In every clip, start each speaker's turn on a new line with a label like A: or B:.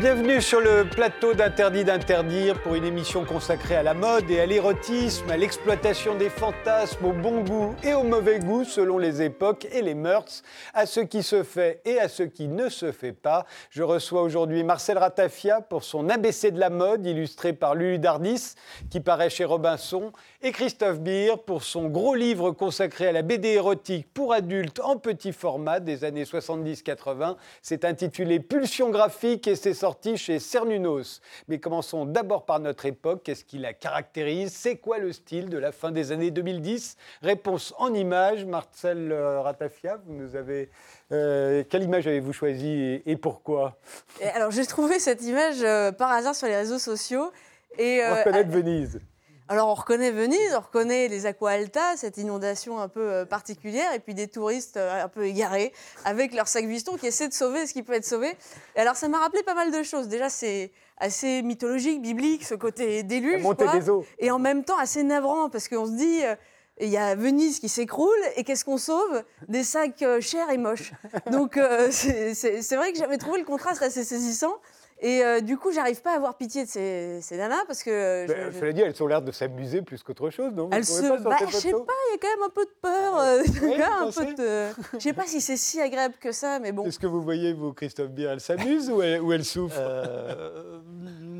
A: Bienvenue sur le plateau d'Interdit d'interdire pour une émission consacrée à la mode et à l'érotisme, à l'exploitation des fantasmes, au bon goût et au mauvais goût selon les époques et les mœurs, à ce qui se fait et à ce qui ne se fait pas. Je reçois aujourd'hui Marcel Ratafia pour son ABC de la mode illustré par Lulu Dardis qui paraît chez Robinson et Christophe Beer pour son gros livre consacré à la BD érotique pour adultes en petit format des années 70-80. C'est intitulé Pulsion graphique et c'est sorti chez Cernunos. Mais commençons d'abord par notre époque. Qu'est-ce qui la caractérise? C'est quoi le style de la fin des années 2010 Réponse en images. Marcel euh, Ratafia, vous nous avez. Euh, quelle image avez-vous choisi et, pourquoi?
B: Alors, j'ai trouvé cette image euh, par hasard sur les réseaux sociaux.
A: Et, On reconnaît Venise.
B: Alors on reconnaît Venise, on reconnaît les Aqua Alta, cette inondation un peu euh, particulière, et puis des touristes euh, un peu égarés avec leurs sacs Vuitton qui essaient de sauver ce qui peut être sauvé. Et alors ça m'a rappelé pas mal de choses. Déjà c'est assez mythologique, biblique, ce côté déluge.
A: des eaux.
B: Et en même temps assez navrant parce qu'on se dit. Euh, il y a Venise qui s'écroule et qu'est-ce qu'on sauve? Des sacs chers et moches. Donc c'est vrai que j'avais trouvé le contraste assez saisissant. Et euh, du coup, j'arrive pas à avoir pitié de ces, ces nanas parce que.
A: Ben, je, dit, elles ont l'air de s'amuser plus qu'autre chose, non?
B: Elles se. Bah, je sais pas, il y a quand même un peu de peur. Euh, un peu Je sais pas si c'est si agréable que ça, mais bon.
A: Est-ce que vous voyez, vous, Christophe Bier, elles s'amusent ou, elles, ou elles souffrent?
C: Euh,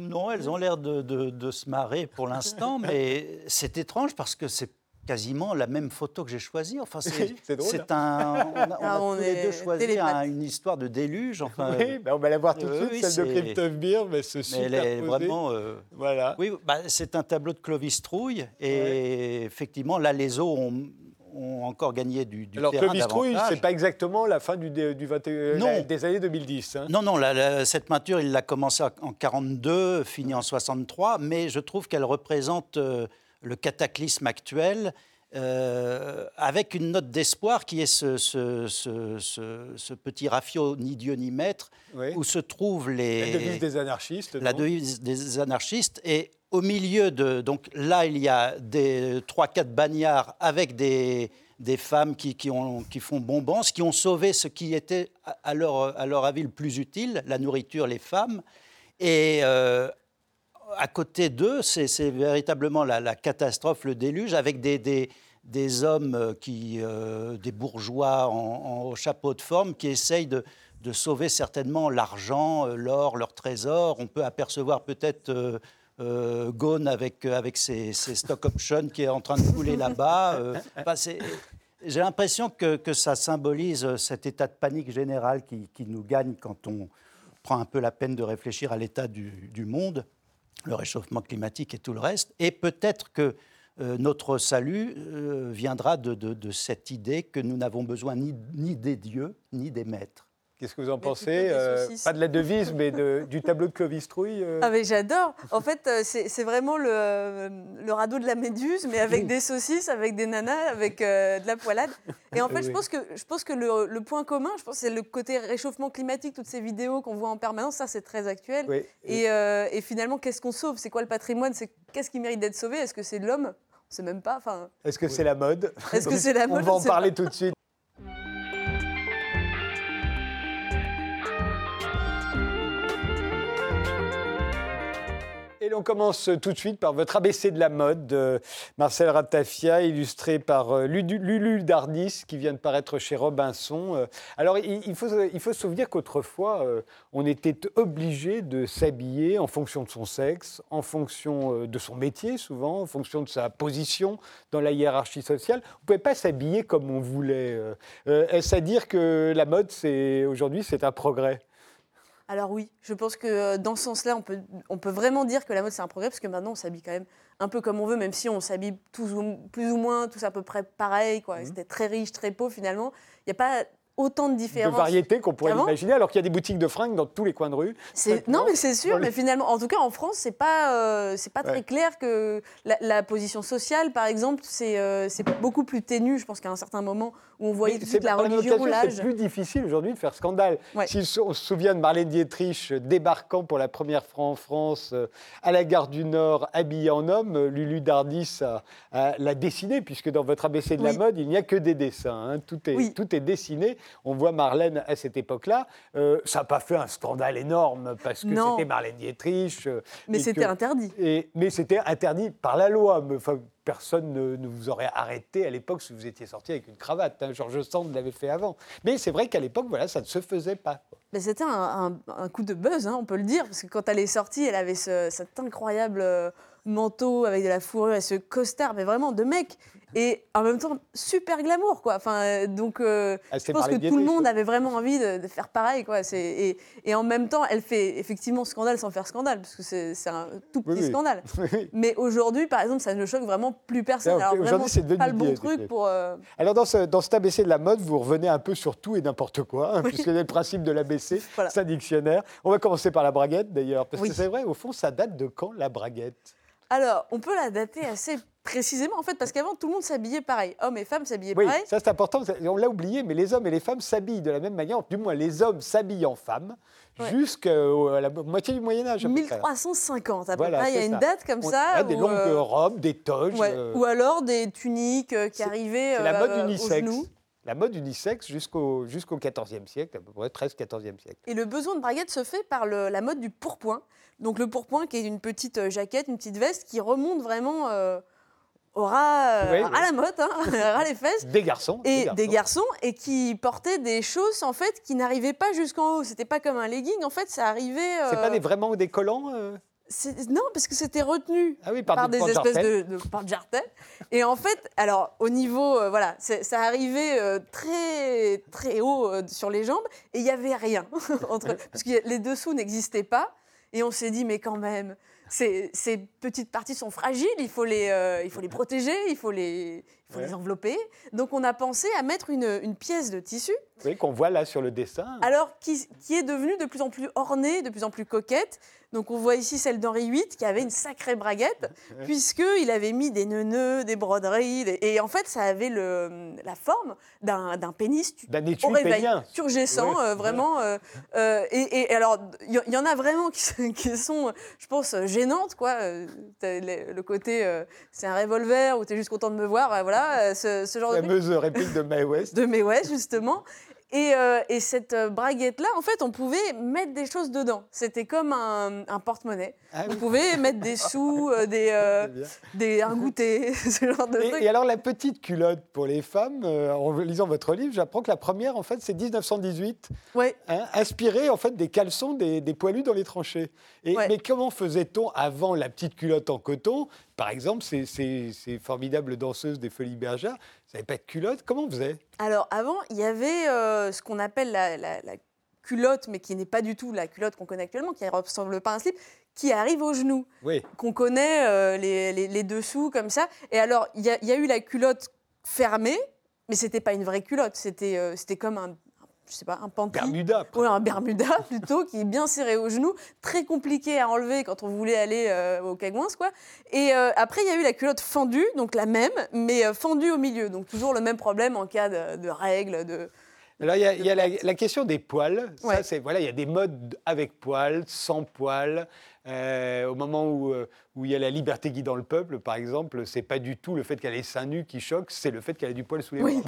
C: Non, elles ont l'air de, de, de, se marrer pour l'instant, mais c'est étrange parce que c'est quasiment la même photo que j'ai choisie. Enfin, c'est drôle. Hein. un. On a, ah, tous les deux choisi une histoire de déluge. Enfin,
A: oui, ben, on va la voir tout de euh, suite, celle de Christophe Beer, mais ce mais elle est vraiment. Euh,
C: voilà. Oui, bah, c'est un tableau de Clovis Trouille, et effectivement, là, les eaux ont ont encore gagné du, du
A: Alors, Clovis Trouille, ce n'est pas exactement la fin du, du 21, des années 2010. Hein.
C: Non, non, cette peinture, il l'a commencé en 42, fini en 63, mais je trouve qu'elle représente euh, le cataclysme actuel, euh, avec une note d'espoir qui est ce, ce, petit rafio ni Dieu ni maître, où se trouvent les...
A: La devise des anarchistes.
C: La devise des anarchistes. Et au milieu de... Donc là, il y a des trois, quatre bagnards avec des, des femmes qui, qui, ont, qui font bombance, qui ont sauvé ce qui était à leur, à leur avis le plus utile, la nourriture, les femmes. Et euh, à côté d'eux, c'est véritablement la, catastrophe, le déluge, avec des, hommes, euh, qui, euh, des bourgeois en, chapeau de forme, qui essayent de, sauver certainement l'argent, euh, l'or, leur trésor. On peut apercevoir peut-être euh, Gone avec, avec ses, stock options qui est en train de couler là-bas. J'ai l'impression que, ça symbolise cet état de panique général qui, nous gagne quand on prend un peu la peine de réfléchir à l'état du monde le réchauffement climatique et tout le reste. Et peut-être que euh, notre salut euh, viendra de, cette idée que nous n'avons besoin ni des dieux ni des maîtres.
A: Qu'est-ce que vous en pensez euh, Pas de la devise, mais du tableau de Clovis Trouille
B: euh Ah, mais j'adore. En fait, euh, c'est vraiment le, le, radeau de la méduse, mais avec des saucisses, avec des nanas, avec de la poilade. Et en fait, je pense que, je pense que le, point commun, je pense, c'est le côté réchauffement climatique, toutes ces vidéos qu'on voit en permanence, ça, c'est très actuel. Et, et, finalement, qu'est-ce qu'on sauve? C'est quoi le patrimoine? C'est Qu'est-ce qui mérite d'être sauvé? Est-ce que c'est l'homme? On sait même pas. Enfin,
A: Est-ce que c'est la mode?
B: Est-ce que c'est la mode?
A: On va en parler tout de suite. Et on commence tout de suite par votre ABC de la mode, de Marcel Ratafia, illustré par euh, Lulu Dardis, qui vient de paraître chez Robinson. Euh, alors, il faut, il faut se souvenir qu'autrefois, euh, on était obligé de s'habiller en fonction de son sexe, en fonction de son métier, souvent, en fonction de sa position dans la hiérarchie sociale. On ne pouvait pas s'habiller comme on voulait. Est-ce à dire que la mode, aujourd'hui, c'est un progrès?
B: Alors oui, je pense que euh, dans ce sens-là, on peut, on peut vraiment dire que la mode, c'est un progrès, parce que maintenant, on s'habille quand même un peu comme on veut, même si on s'habille plus ou moins tous à peu près pareil. Quoi. Mmh. C'était très riche, très pauvre, finalement. Il n'y a pas autant de différences.
A: De variétés qu'on pourrait imaginer, alors qu'il y a des boutiques de fringues dans tous les coins de rue.
B: Non, mais c'est sûr, mais finalement, en tout cas en France, c'est pas, euh, c'est pas très clair que la, position sociale, par exemple, c'est euh, c'est beaucoup plus ténu, je pense qu'à un certain moment où on voyait toute la religion, l'âge.
A: C'est plus difficile aujourd'hui de faire scandale. Si on se souvient de Marlène Dietrich débarquant pour la première fois en France euh, à la gare du Nord, habillée en homme, Lulu Dardis l'a dessiné, puisque dans votre ABC de la mode, il n'y a que des dessins. Hein. Tout, est, tout est dessiné. On voit Marlène à cette époque-là. ça n'a pas fait un scandale énorme parce que c'était Marlène Dietrich.
B: mais c'était interdit.
A: Et, mais c'était interdit par la loi. Enfin, personne ne, vous aurait arrêté à l'époque si vous étiez sorti avec une cravate. Hein. Georges Sand l'avait fait avant. Mais c'est vrai qu'à l'époque, voilà, ça ne se faisait pas.
B: C'était un, coup de buzz, hein, on peut le dire, parce que quand elle est sortie, elle avait cet incroyable euh, manteau avec de la fourrure et ce costard, mais vraiment de mec et en même temps super glamour quoi. Enfin euh, donc euh, je pense que tout le monde avait vraiment envie de, faire pareil quoi. Et, et, en même temps elle fait effectivement scandale sans faire scandale parce que c'est un tout petit scandale. Mais aujourd'hui par exemple ça ne choque vraiment plus personne. Alors vraiment c'est pas le bon truc pour. Euh,
A: Alors dans, ce, dans cet ABC de la mode vous revenez un peu sur tout et n'importe quoi hein, puisque c'est le principe de l'ABC, voilà. c'est un dictionnaire. On va commencer par la braguette d'ailleurs parce que c'est vrai au fond ça date de quand la braguette?
B: Alors, on peut la dater assez précisément, en fait, parce qu'avant, tout le monde s'habillait pareil. Hommes et femmes s'habillaient
A: oui,
B: pareil.
A: ça c'est important, on l'a oublié, mais les hommes et les femmes s'habillent de la même manière. Du moins, les hommes s'habillent en femmes. Jusqu'à la moitié du Moyen Âge.
B: 1350 à peu près, il y a une date comme ça.
A: des longues euh, robes, des toges.
B: Euh, Ou alors des tuniques euh, qui arrivaient
A: la mode
B: unisexe.
A: La mode unisexe jusqu'au jusqu'au XIVe siècle, à peu près 13-14e siècle.
B: Et le besoin de braguette se fait par la mode du pourpoint. Donc le pourpoint qui est une petite euh, jaquette, une petite veste qui remonte vraiment euh, au ras, euh, à la mode, hein, à les fesses.
A: Des garçons.
B: Et des garçons. et qui portaient des choses en fait qui n'arrivaient pas jusqu'en haut. C'était pas comme un legging, en fait, ça arrivait.
A: C'est pas des, vraiment des collants
B: non, parce que c'était retenu
A: ah
B: par, des, espèces de, de porte-jartelles. Et en fait, alors au niveau, voilà, ça arrivait très très haut sur les jambes et il n'y avait rien entre, parce que les dessous n'existaient pas. Et on s'est dit, mais quand même, ces, petites parties sont fragiles, il faut les, euh, il faut les protéger, il faut les, faut les envelopper. Donc on a pensé à mettre une, une pièce de tissu.
A: Oui, qu'on voit là sur le dessin.
B: Alors, qui, qui, est devenue de plus en plus ornée, de plus en plus coquette. Donc on voit ici celle d'Henri VIII qui avait une sacrée braguette, puisqu'il avait mis des nœuds, des broderies, et en fait ça avait le, la forme d'un pénis
A: d'un au réveil,
B: turgescent, euh, vraiment. Euh, euh, et, et, alors, il y, en a vraiment qui, qui, sont, je pense, gênantes, quoi. Le, côté, c'est un revolver, ou tu es juste content de me voir, voilà, ce, ce genre
A: la de... Fameuse réplique de Mae West.
B: De Mae West, justement. Euh, et, cette euh, braguette-là, en fait, on pouvait mettre des choses dedans. C'était comme un, porte-monnaie. Ah on pouvait mettre des sous, euh, des, des, un goûter, ce genre de
A: et. Et alors, la petite culotte pour les femmes, en lisant votre livre, j'apprends que la première, en fait, c'est 1918.
B: Ouais.
A: Hein, inspirée, en fait, des caleçons des, des poilus dans les tranchées. Et, Mais comment faisait-on avant la petite culotte en coton par exemple, ces, ces, formidables danseuses des Folies Bergères, ça n'avait pas de culotte. Comment on faisait
B: Alors, avant, il y avait euh, ce qu'on appelle la, culotte, mais qui n'est pas du tout la culotte qu'on connaît actuellement, qui ne ressemble pas à un slip, qui arrive au genou.
A: Oui.
B: Qu'on connaît euh, les, les, dessous comme ça. Et alors, il y, y, a eu la culotte fermée, mais c'était pas une vraie culotte. C'était euh, c'était comme un, je sais pas, un panty.
A: Bermuda.
B: Oui, un Bermuda plutôt, qui est bien serré au genou, très compliqué à enlever quand on voulait aller euh, au Cagouins, quoi. Et euh, après, il y a eu la culotte fendue, donc la même, mais euh, fendue au milieu. Donc toujours le même problème en cas de, règles, de...
A: Alors, il y a, la, question des poils. Ça, c'est, voilà, il y a des modes avec poils, sans poils. Au moment où, où il y a la liberté guidant le peuple, par exemple, c'est pas du tout le fait qu'elle ait seins nus qui choque, c'est le fait qu'elle ait du poil sous les
B: oui.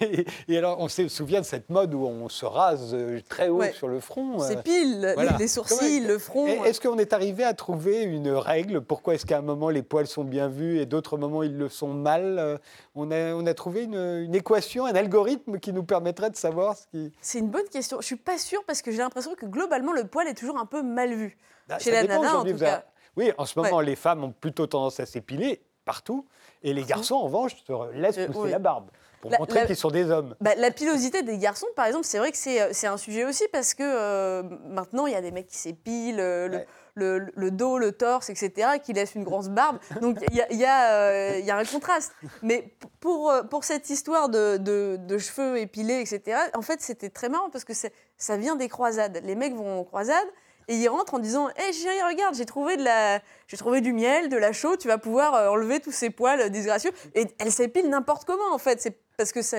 A: et, alors, on se souvient de cette mode où on se rase euh, très haut sur le front.
B: C'est pile, les, sourcils, le front.
A: Est-ce qu'on est arrivé à trouver une règle? Pourquoi est-ce qu'à un moment les poils sont bien vus et d'autres moments ils le sont mal? Euh, on a, on a trouvé une, équation, un algorithme qui nous permettrait de savoir ce qui.
B: C'est une bonne question. Je suis pas sûre parce que j'ai l'impression que globalement le poil est toujours un peu mal vu. Bah, Chez la nana, en tout cas.
A: Oui, en ce moment, les femmes ont plutôt tendance à s'épiler partout, et les garçons, en revanche, se laissent euh, pousser la barbe pour montrer qu'ils sont des hommes.
B: Bah, la pilosité des garçons, par exemple, c'est vrai que c'est euh, un sujet aussi parce que euh, maintenant, il y a des mecs qui s'épilent. le, dos, le torse, etc., qui laissent une grosse barbe. Donc il y a, y, a, y a, un contraste. Mais pour, pour cette histoire de, de, cheveux épilés, etc., en fait, c'était très marrant parce que ça vient des croisades. Les mecs vont aux croisades, et il rentre en disant Hé chérie, regarde, j'ai trouvé, du miel, de la chaux, tu vas pouvoir euh, enlever tous ces poils disgracieux. Et elle s'épile n'importe comment, en fait. C'est parce que ça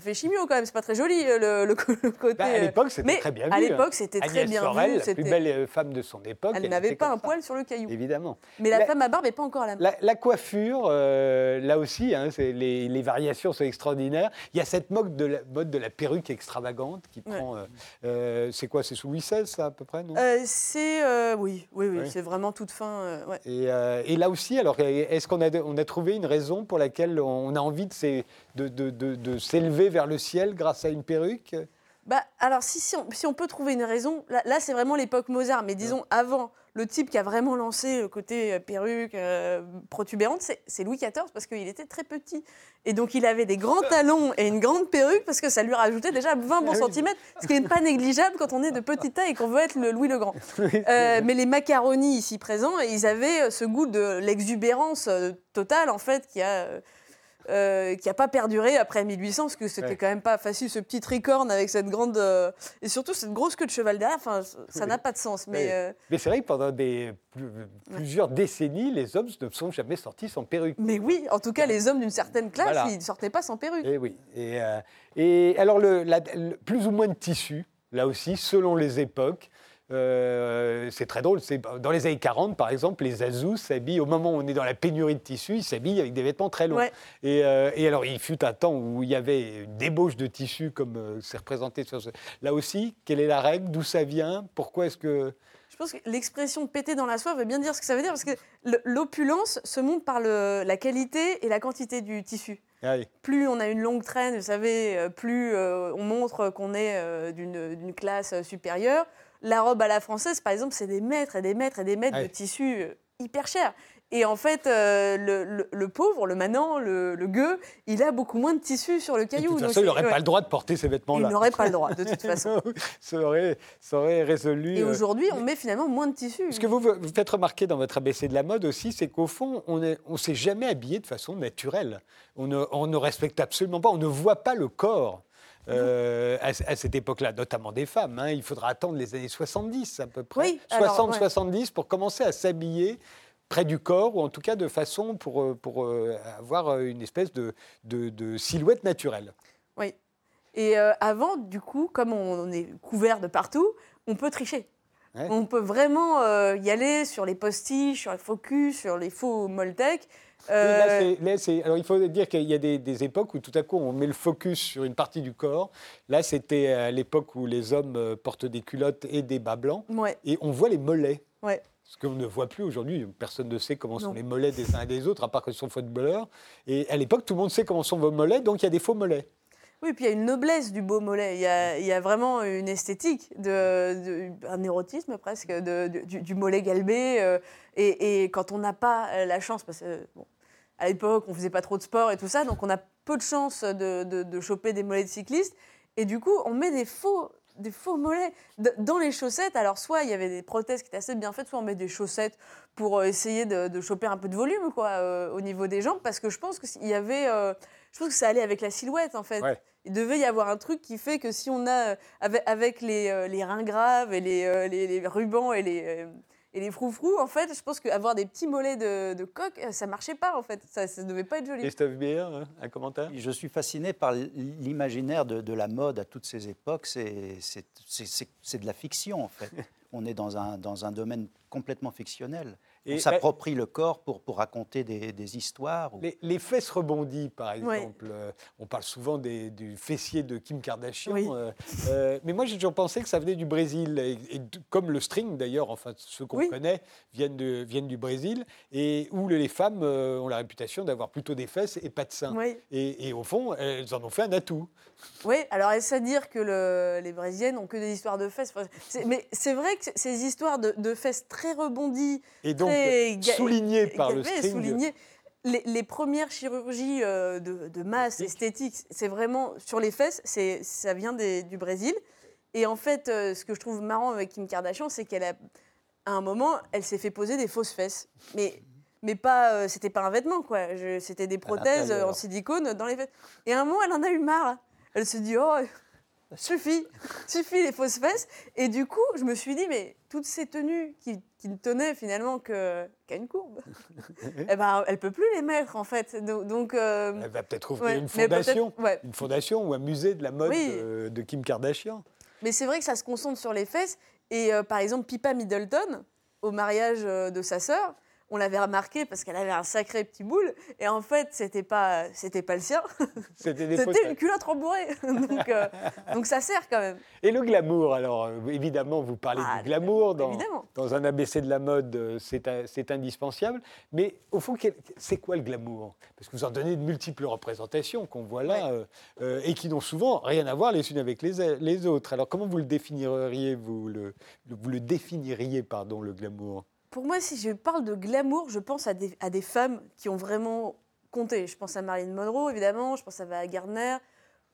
B: fait chimio quand même, c'est pas très joli le, le, côté.
A: Bah, à l'époque, c'était très bien vu.
B: À
A: hein.
B: l'époque, c'était très bien
A: Sorel,
B: vu.
A: la plus belle euh, femme de son époque.
B: Elle, n'avait pas un poil sur le caillou.
A: Évidemment.
B: Mais la, femme à barbe n'est pas encore la
A: même. La, coiffure, euh, là aussi, hein, les, les, variations sont extraordinaires. Il y a cette mode de la, mode de la perruque extravagante qui prend. Euh, c'est quoi C'est sous Louis XVI, ça, à peu près non?
B: C'est oui, oui, oui, c'est vraiment toute fin.
A: Et, et, là aussi, alors, est-ce qu'on a, on a trouvé une raison pour laquelle on a envie de, de, vers le ciel grâce à une perruque
B: bah, alors, si, si, on, si, on, peut trouver une raison, là, c'est vraiment l'époque Mozart, mais disons avant, le type qui a vraiment lancé le côté euh, perruque, euh, protubérante, c'est Louis XIV, parce qu'il était très petit. Et donc, il avait des grands talons et une grande perruque, parce que ça lui rajoutait déjà 20 bons ah centimètres, ce qui n'est pas négligeable quand on est de petite taille et qu'on veut être le Louis le Grand. Euh, mais les macaronis ici présents, ils avaient ce goût de l'exubérance totale, en fait, qui a euh, qui n'a pas perduré après 1800, parce que c'était quand même pas facile, ce petit tricorne avec cette grande. Euh, et surtout cette grosse queue de cheval derrière, enfin, ça n'a pas de sens. Mais,
A: euh, mais c'est vrai que pendant des, plusieurs décennies, les hommes ne sont jamais sortis sans perruque.
B: Mais oui, en tout cas, les hommes d'une certaine classe, ils ne sortaient pas sans perruque.
A: Et eh oui. Et, et alors, le, plus ou moins de tissu, là aussi, selon les époques. Euh, c'est très drôle. Dans les années 40, par exemple, les Azous s'habillent, au moment où on est dans la pénurie de tissu, ils s'habillent avec des vêtements très longs. Euh, et, alors, il fut un temps où il y avait une débauche de tissu, comme euh, c'est représenté sur ce... Là aussi, quelle est la règle? D'où ça vient? Pourquoi est-ce que...
B: Je pense que l'expression péter dans la soie veut bien dire ce que ça veut dire, parce que l'opulence se montre par le, la qualité et la quantité du tissu. Ah plus on a une longue traîne, vous savez, plus on montre qu'on est d'une classe supérieure, la robe à la française, par exemple, c'est des mètres et des mètres et des mètres de tissu euh, hyper cher. Et en fait, euh, le, pauvre, le manant, le, gueux, il a beaucoup moins de tissu sur le caillou.
A: de toute façon, il n'aurait pas le droit de porter ces vêtements-là.
B: Il n'aurait pas le droit, de toute façon.
A: ça, aurait, ça aurait résolu.
B: Et euh, aujourd'hui, on met finalement moins de tissu.
A: Ce que vous, vous faites remarquer dans votre ABC de la mode aussi, c'est qu'au fond, on ne on s'est jamais habillé de façon naturelle. On ne, on ne respecte absolument pas, on ne voit pas le corps. Euh, à, cette époque-là, notamment des femmes. Hein. Il faudra attendre les années 70 à peu près, 60-70 pour commencer à s'habiller près du corps, ou en tout cas de façon pour, euh, pour euh, avoir une espèce de, de, silhouette naturelle.
B: Oui. Et avant, du coup, comme on est couvert de partout, on peut tricher. On peut vraiment y aller sur les postiches, sur les focus, sur les faux Moltec
A: euh, alors il faut dire qu'il y a des, époques où tout à coup on met le focus sur une partie du corps. Là, c'était à l'époque où les hommes euh, portent des culottes et des bas blancs. Et on voit les mollets.
B: Ouais.
A: Ce qu'on ne voit plus aujourd'hui. Personne ne sait comment sont les mollets des uns et des autres, à part qu'ils sont footballeurs. Et à l'époque, tout le monde sait comment sont vos mollets, donc il y a des faux mollets.
B: Oui, puis il y a une noblesse du beau mollet. Il y a, vraiment une esthétique, un érotisme presque, du, mollet galbé. Euh, et, quand on n'a pas la chance, parce que à l'époque, on faisait pas trop de sport et tout ça, donc on a peu de chances de, choper des mollets de cyclistes. Et du coup, on met des faux, des faux mollets dans les chaussettes. Alors, soit il y avait des prothèses qui étaient assez bien faites, soit on met des chaussettes pour euh, essayer de, choper un peu de volume euh, au niveau des jambes, parce que je pense qu'il y avait. Euh, je pense que ça allait avec la silhouette, en fait. Il devait y avoir un truc qui fait que si on a, avec, les, les reins graves et les, les, les rubans et les, et les froufrous, en fait, je pense qu'avoir des petits mollets de, de, coq, ça marchait pas, en fait. Ça ne devait pas être joli.
A: Christophe Bier, un commentaire?
C: Je suis fasciné par l'imaginaire de, de, la mode à toutes ces époques. C'est de la fiction, en fait. On est dans un, dans un domaine complètement fictionnel. Et on s'approprie le corps pour, pour raconter des, des histoires.
A: Les, fesses rebondies, par exemple. Euh, on parle souvent des, du fessier de Kim Kardashian. Euh, euh, mais moi, j'ai toujours pensé que ça venait du Brésil. Et, comme le string, d'ailleurs, enfin, ceux qu'on connaît viennent, de, viennent du Brésil. Et où les femmes ont la réputation d'avoir plutôt des fesses et pas de seins. Et, et, au fond, elles en ont fait un atout.
B: Oui, alors est-ce à dire que le, les Brésiliennes ont que des histoires de fesses? Mais c'est vrai que ces histoires de, de fesses très rebondies.
A: Et donc, souligné par le string.
B: Les, premières chirurgies euh, de, masse esthétique, c'est vraiment sur les fesses, ça vient du Brésil. Et en fait, euh, ce que je trouve marrant avec Kim Kardashian, c'est qu'elle a, à un moment, elle s'est fait poser des fausses fesses. Mais mais pas, euh, c'était pas un vêtement quoi. C'était des prothèses en silicone dans les fesses. Et à un moment, elle en a eu marre. Elle se dit oh suffit, suffit les fausses fesses. Et du coup, je me suis dit, mais toutes ces tenues qui, qui ne tenaient finalement qu'à une courbe, eh ben, elle peut plus les mettre en fait. Donc,
A: euh, elle va peut-être ouvrir une fondation, une fondation ou un musée de la mode de, Kim Kardashian.
B: Mais c'est vrai que ça se concentre sur les fesses. Et euh, par exemple, Pippa Middleton, au mariage euh, de sa sœur, on l'avait remarqué parce qu'elle avait un sacré petit boule. Et en fait, c'était pas, c'était pas le sien. C'était une culotte rembourrée. donc, euh, donc ça sert quand même.
A: Et le glamour, alors euh, évidemment, vous parlez ah, du glamour dans, dans, un ABC de la mode, euh, c'est indispensable. Mais au fond, c'est quoi le glamour? Parce que vous en donnez de multiples représentations qu'on voit là et qui n'ont souvent rien à voir les unes avec les, les autres. Alors comment vous le définiriez, vous le, vous le définiriez, pardon, le glamour?
B: Pour moi, si je parle de glamour, je pense à des, à des, femmes qui ont vraiment compté. Je pense à Marilyn Monroe, évidemment, je pense à Ava Gardner,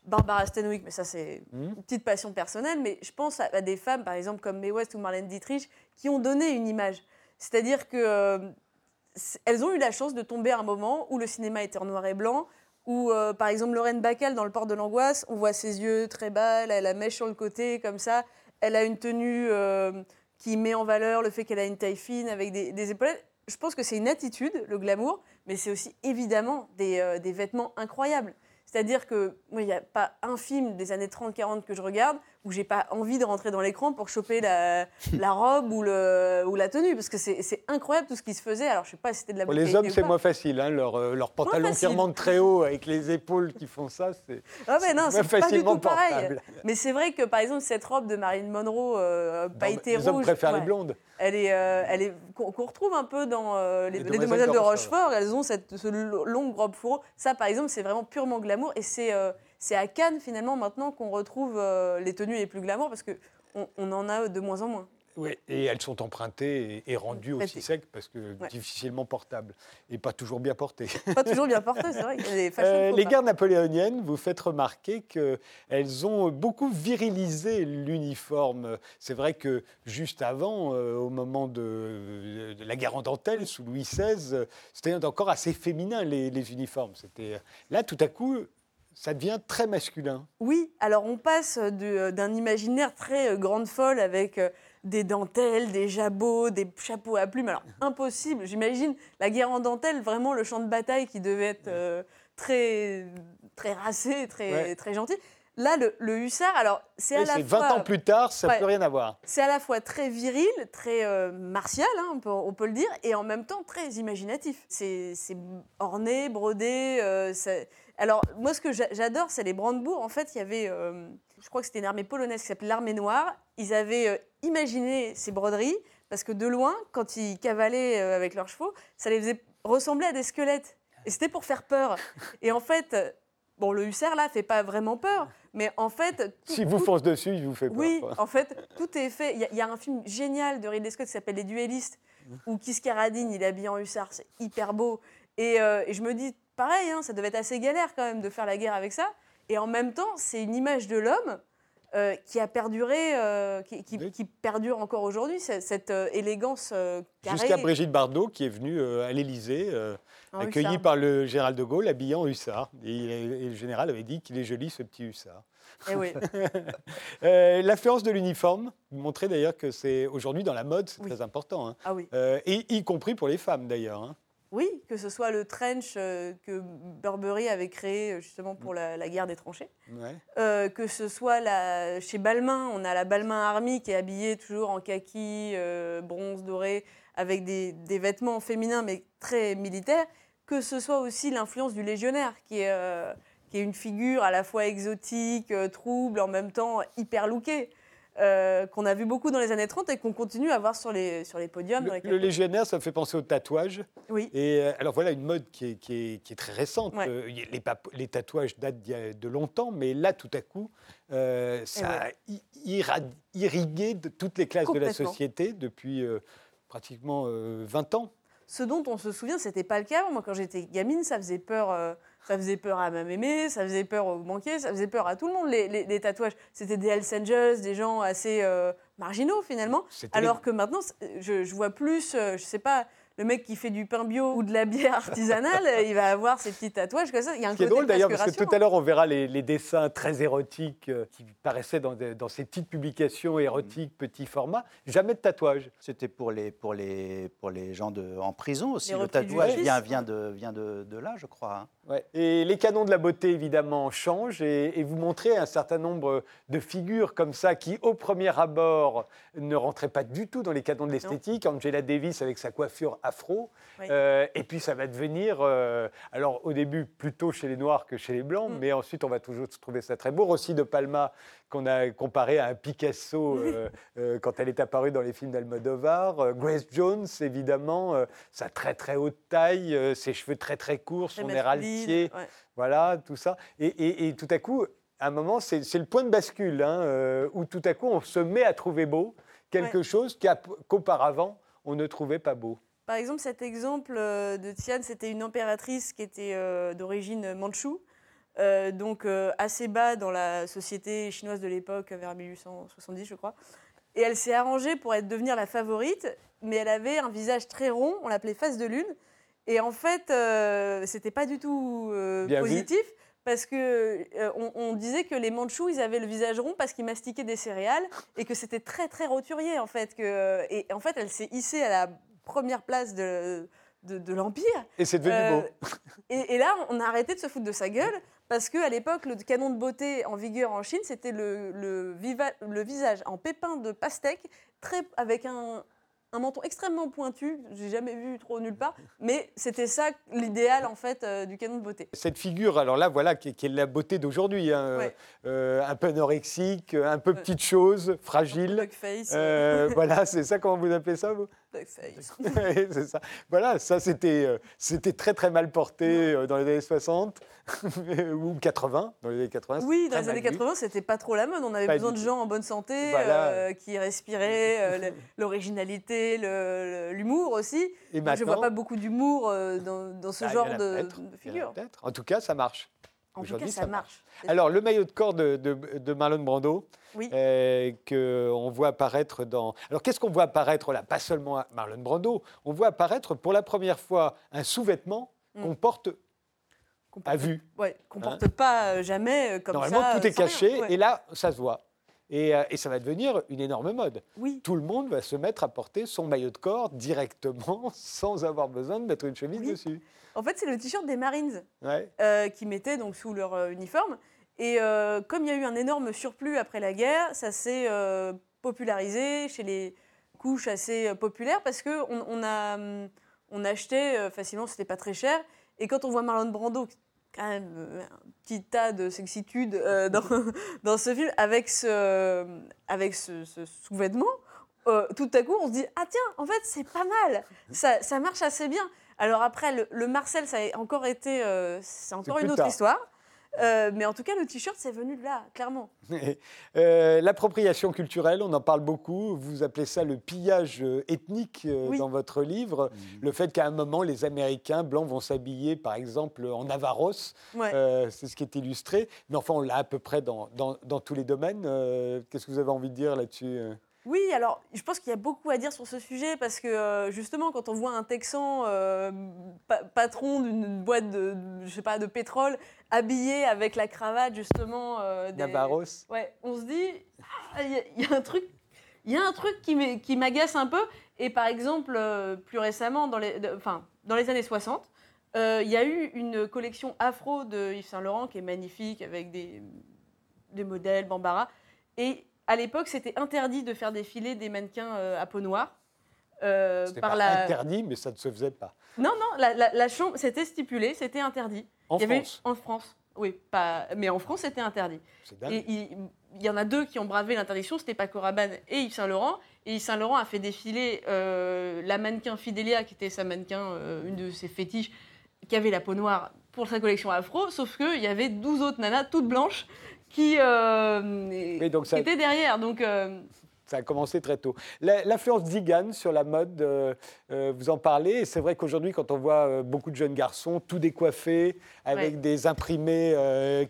B: Barbara Stanwyck, mais ça, c'est mmh. une petite passion personnelle. Mais je pense à, des femmes, par exemple, comme Mae West ou Marlène Dietrich, qui ont donné une image. C'est-à-dire qu'elles euh, ont eu la chance de tomber à un moment où le cinéma était en noir et blanc, où, euh, par exemple, Lorraine Bacall, dans Le Port de l'Angoisse, on voit ses yeux très bas, elle a la mèche sur le côté, comme ça. Elle a une tenue euh, qui met en valeur le fait qu'elle a une taille fine avec des, épaulettes. Je pense que c'est une attitude, le glamour, mais c'est aussi évidemment des, euh, des vêtements incroyables. C'est-à-dire que moi, il n'y a pas un film des années 30-40 que je regarde où j'ai pas envie de rentrer dans l'écran pour choper la, la robe ou, le, ou la tenue, parce que c'est incroyable tout ce qui se faisait. Alors, je sais pas si c'était de la
A: Pour les hommes, c'est moins facile. Hein, leur, euh, leur pantalon qui remonte très haut avec les épaules qui font ça, c'est
B: ah ouais, non, c'est pas du tout pareil. Mais c'est vrai que, par exemple, cette robe de Marilyn Monroe euh, pailletée rouge...
A: Les hommes préfèrent les blondes.
B: Elle est, euh, elle est qu'on retrouve un peu dans euh, les, demoiselles, de Rochefort. Elles ont cette ce longue robe fourreau. Ça, par exemple, c'est vraiment purement glamour. Et c'est c'est à Cannes, finalement, maintenant qu'on retrouve euh, les tenues les plus glamour, parce qu'on on en a de moins en moins.
A: Oui, et elles sont empruntées et, rendues aussi secs parce que difficilement portables et pas toujours bien portées.
B: Pas toujours bien portées, c'est vrai.
A: les, euh, les guerres napoléoniennes, vous faites remarquer qu'elles ont beaucoup virilisé l'uniforme. C'est vrai que juste avant, euh, au moment de, la guerre en dentelle sous Louis XVI, c'était encore assez féminin les, les uniformes. C'était là tout à coup ça devient très masculin.
B: Oui, alors on passe d'un imaginaire très euh, grande folle avec euh, des dentelles, des jabots, des chapeaux à plumes. Alors impossible, j'imagine la guerre en dentelle, vraiment le champ de bataille qui devait être euh, très, très racé, très, très gentil. Là, le, hussard, alors c'est à la fois.
A: 20 ans plus tard, ça ne peut rien avoir.
B: C'est à la fois très viril, très martial, hein, on, peut, on, peut, le dire, et en même temps très imaginatif. C'est orné, brodé, alors, moi, ce que j'adore, c'est les brandebourgs. En fait, il y avait, euh, je crois que c'était une armée polonaise qui s'appelait l'armée noire. Ils avaient euh, imaginé ces broderies parce que de loin, quand ils cavalaient euh, avec leurs chevaux, ça les faisait ressembler à des squelettes. Et c'était pour faire peur. Et en fait, bon, le hussard, là, fait pas vraiment peur. Mais en fait.
A: si vous fonce dessus, il vous fait peur.
B: Oui, en fait, tout est fait. Il y, a un film génial de Ridley Scott qui s'appelle Les Duellistes, où Kiss Carradine, il est habillé en hussard. C'est hyper beau. Et, et je me dis, pareil, hein, ça devait être assez galère quand même de faire la guerre avec ça. Et en même temps, c'est une image de l'homme euh, qui a perduré, euh, qui, perdure encore aujourd'hui, cette euh, élégance carrée.
A: Jusqu'à Brigitte Bardot, qui est venue à l'Élysée, accueillie par le général de Gaulle, habillé en hussard. Et, le général avait dit qu'il est joli, ce petit hussard.
B: Et eh oui.
A: L'influence de l'uniforme, vous montrez d'ailleurs que c'est aujourd'hui dans la mode, c'est très important. Hein.
B: Ah oui.
A: et y compris pour les femmes d'ailleurs. Hein.
B: Oui, que ce soit le trench euh, que Burberry avait créé euh, justement pour la, guerre des tranchées, euh, que ce soit la, chez Balmain, on a la Balmain Army qui est habillée toujours en kaki, bronze doré, avec des, vêtements féminins mais très militaires, que ce soit aussi l'influence du légionnaire qui est, qui est une figure à la fois exotique, trouble, en même temps hyper lookée. Euh, qu'on a vu beaucoup dans les années 30 et qu'on continue à voir sur les, sur les podiums.
A: Le, légionnaire, ça me fait penser au tatouage.
B: Oui.
A: Et euh, alors voilà une mode qui est, qui est, très récente. Euh, les, les, tatouages datent de longtemps, mais là, tout à coup, ça a irrigué de toutes les classes de la société depuis pratiquement 20 ans.
B: Ce dont on se souvient, c'était pas le cas. Moi, quand j'étais gamine, ça faisait peur ça faisait peur à ma mémé, ça faisait peur aux banquiers, ça faisait peur à tout le monde, les, tatouages. C'était des Hells Angels, des gens assez euh, marginaux finalement. Alors que maintenant, je, vois plus, euh, je sais pas, le mec qui fait du pain bio ou de la bière artisanale, il va avoir ses petits tatouages comme ça. Il y a un
A: Ce qui est
B: côté
A: drôle d'ailleurs, parce que tout à l'heure, on verra les, les dessins très érotiques euh, qui paraissaient dans, des- dans ces petites publications érotiques, petit format. Jamais de tatouage.
C: C'était pour les, pour, les, pour les gens de, en prison aussi.
B: Les
C: Le tatouage vient, vient, de, vient de, de là, je crois.
A: Ouais. Et les canons de la beauté, évidemment, changent et, et vous montrez un certain nombre de figures comme ça qui, au premier abord, ne rentraient pas du tout dans les canons de l'esthétique. Angela Davis avec sa coiffure afro.
B: Oui.
A: Euh, et puis ça va devenir, euh, alors au début plutôt chez les Noirs que chez les Blancs,
B: Mm.
A: mais ensuite on va toujours trouver ça très beau. Rossi de Palma, qu'on a comparé à un Picasso euh, euh, quand elle est apparue dans les films d'Almodovar. Euh, Grace Jones, évidemment, euh, sa très très haute taille, ses cheveux très très courts, son air altier,
B: ouais.
A: voilà, tout ça. Et, et- et tout à coup, à un moment, c'est le point de bascule, hein, où tout à coup on se met à trouver beau quelque
B: Ouais.
A: chose qu'auparavant on ne trouvait pas beau.
B: Par exemple, cet exemple de Tian, c'était une impératrice qui était d'origine mandchoue, euh, donc euh, assez bas dans la société chinoise de l'époque, vers 1870, je crois. Et elle s'est arrangée pour être, devenir la favorite, mais elle avait un visage très rond, on l'appelait face de lune. Et en fait, euh, c'était pas du tout euh,
A: vu.
B: positif. Parce que on, on disait que les Mandchous, ils avaient le visage rond parce qu'ils mastiquaient des céréales et que c'était très très roturier en fait. Que, et en fait, elle s'est hissée à la première place de, de, de l'empire.
A: Et c'est devenu
B: Euh,
A: beau.
B: et, et là, on a arrêté de se foutre de sa gueule parce qu'à l'époque, le canon de beauté en vigueur en Chine, c'était le, le, visage en pépin de pastèque, très, avec un, un menton extrêmement pointu. J'ai jamais vu trop nulle part, mais c'était ça l'idéal en fait euh, du canon de beauté.
A: Cette figure, alors là, voilà, qui, qui est la beauté d'aujourd'hui, hein,
B: Ouais.
A: euh, un peu anorexique, un peu petite chose, fragile.
B: Duckface.
A: Euh, voilà, c'est ça, comment vous appelez ça, vous? ça. Voilà, ça c'était euh, c'était très très mal porté euh, dans les années 60 ou 80, dans les années 80.
B: Oui, dans les années
A: mal vu.
B: 80, c'était pas trop la mode. On avait
A: Pas
B: besoin de gens en bonne santé,
A: Voilà.
B: euh, qui respiraient l'originalité, l'humour aussi.
A: Et
B: Moi, je vois
A: maintenant,
B: pas beaucoup d'humour dans, dans ce
A: bah,
B: genre de, figure.
A: En tout cas, ça marche.
B: En tout cas, ça,
A: ça
B: marche.
A: Alors, le maillot de corps de, de, de Marlon Brando,
B: Oui.
A: euh, qu'on voit apparaître dans. Alors, qu'est-ce qu'on voit apparaître là? Pas seulement Marlon Brando, on voit apparaître pour la première fois un sous-vêtement
B: Mm.
A: qu'on porte
B: Qu'on
A: à
B: porte-
A: vue.
B: Ouais, qu'on porte pas euh, jamais euh, comme
A: Normalement,
B: ça.
A: tout
B: euh,
A: est
B: rien.
A: caché
B: Ouais.
A: et là, ça se voit. Et, et ça va devenir une énorme mode.
B: Oui.
A: Tout le monde va se mettre à porter son maillot de corps directement sans avoir besoin de mettre une chemise
B: Oui.
A: dessus.
B: En fait, c'est le t-shirt des Marines
A: Ouais.
B: euh, qui mettaient donc sous leur euh, uniforme. Et euh, comme il y a eu un énorme surplus après la guerre, ça s'est popularisé chez les couches assez populaires parce que on, on a hum, on achetait facilement, c'était pas très cher. Et quand on voit Marlon Brando, quand même un petit tas de sexitude dans, dans ce film, avec ce, avec ce, ce sous-vêtement, tout à coup on se dit ah tiens, en fait c'est pas mal, ça, ça marche assez bien. Alors après le, le Marcel, ça a encore été, euh, c'est encore une autre
A: tard.
B: histoire. Euh, mais en tout cas, le t-shirt, c'est venu de là, clairement.
A: Euh, L'appropriation culturelle, on en parle beaucoup. Vous appelez ça le pillage ethnique euh,
B: Oui.
A: dans votre livre. Le fait qu'à un moment, les Américains blancs vont s'habiller, par exemple, en.
B: Ouais.
A: Euh, C'est ce qui est illustré. Mais enfin, on l'a à peu près dans, dans- dans tous les domaines. Euh, Qu'est-ce que vous avez envie de dire là-dessus
B: Oui, alors je pense qu'il y a beaucoup à dire sur ce sujet parce que euh, justement, quand on voit un Texan euh, pa- patron d'une boîte de, de- je sais pas, de pétrole habillé avec la cravate justement euh, des-
A: Navaros
B: Ouais, on se dit, ah, il y, a- il y a un truc, il y a un truc qui m'agace un peu. Et par exemple, euh, plus récemment, dans les, de- enfin, dans les années 60, euh, il y a eu une collection afro de Yves Saint Laurent qui est magnifique avec des, des modèles, Bambara. Et à l'époque, c'était interdit de faire défiler des mannequins euh, à peau noire. euh,
A: C'était
B: par
A: pas
B: la...
A: interdit, mais ça ne se faisait pas.
B: Non, non, la, la- la chambre, c'était stipulé, c'était interdit.
A: En
B: Il y avait-
A: France,
B: En France, oui, pas... mais en France, c'était interdit.
A: c'est dingue.
B: Et il, il y en a deux qui ont bravé l'interdiction, c'était Paco Rabanne et Yves Saint Laurent. Et Yves Saint Laurent a fait défiler euh, la mannequin Fidélia, qui était sa mannequin, euh, une de ses fétiches, qui avait la peau noire pour sa collection afro, sauf qu'il y avait 12 autres nanas toutes blanches qui, euh,
A: donc
B: qui
A: ça-
B: étaient derrière. Donc, euh,
A: Ça a commencé très tôt. L'influence Zigane sur la mode, euh, vous en parlez. C'est vrai qu'aujourd'hui, quand on voit beaucoup de jeunes garçons tout décoiffés, avec des imprimés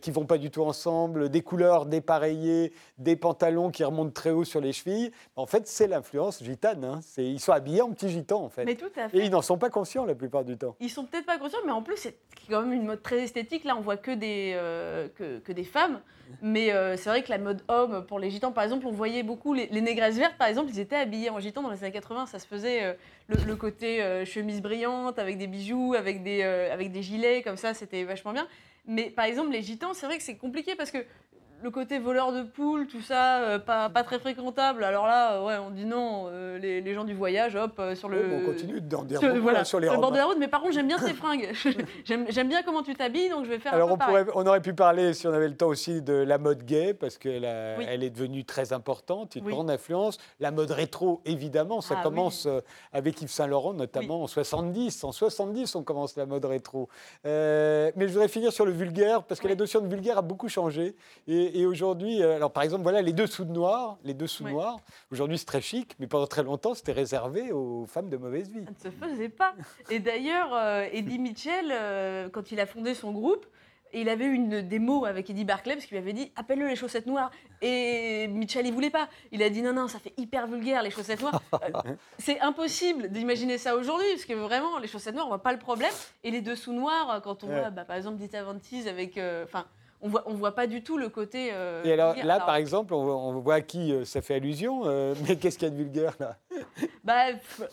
A: qui vont pas du tout ensemble, des couleurs dépareillées, des pantalons qui remontent très haut sur les chevilles, en fait, c'est l'influence gitane. Hein. Ils sont habillés en petits gitans, en fait.
B: Mais tout à fait.
A: Et ils n'en sont pas conscients la plupart du temps.
B: Ils sont peut-être pas conscients, mais en plus, c'est quand même une mode très esthétique. Là, on voit que des, que, que, des femmes. Mais c'est vrai que la mode homme, pour les gitans, par exemple, on voyait beaucoup les, négresses vertes, par exemple, ils étaient habillés en gitan dans les années 80. Ça se faisait euh, le, côté euh, chemise brillante, avec des bijoux, avec des, euh, avec des gilets, comme ça, c'était vachement bien. Mais par exemple, les gitans, c'est vrai que c'est compliqué parce que le côté voleur de poules, tout ça, euh, pas, pas, très fréquentable. Alors là, euh, ouais, on dit non, euh, les, les, gens du voyage, hop, sur le.
A: Oh, on continue de dire sur, voilà,
B: sur les sur le bord de la route, mais par contre, j'aime bien tes fringues. j'aime bien comment tu t'habilles, donc je vais faire
A: Alors
B: un
A: peu on, pourrait, on aurait pu parler, si on avait le temps aussi, de la mode gay, parce qu'elle elle est devenue très importante, une grande influence. La mode rétro, évidemment, ça ah commence avec Yves Saint-Laurent, notamment en 70. En 70, on commence la mode rétro. mais je voudrais finir sur le vulgaire, parce que la notion de vulgaire a beaucoup changé. Et, et, aujourd'hui, euh, alors par exemple, voilà les deux sous noirs, les deux sous noirs. Aujourd'hui, c'est très chic, mais pendant très longtemps, c'était réservé aux femmes de mauvaise vie.
B: Ça ne se faisait pas. Et d'ailleurs, euh, Eddie Mitchell, euh, quand il a fondé son groupe, il avait eu une démo avec Eddie Barclay parce qu'il lui avait dit appelle-le les chaussettes noires. Et Mitchell, il voulait pas. Il a dit non, non, ça fait hyper vulgaire les chaussettes noires. c'est impossible d'imaginer ça aujourd'hui parce que vraiment, les chaussettes noires, on voit pas le problème. Et les dessous noirs, quand on voit bah, par exemple Dita Ventis avec. Enfin on voit, on voit pas du tout le côté.
A: Euh, et alors, là, par exemple, on, voit à qui euh, ça fait allusion, euh, mais qu'est-ce qu'il y a de vulgaire là?
B: Bah,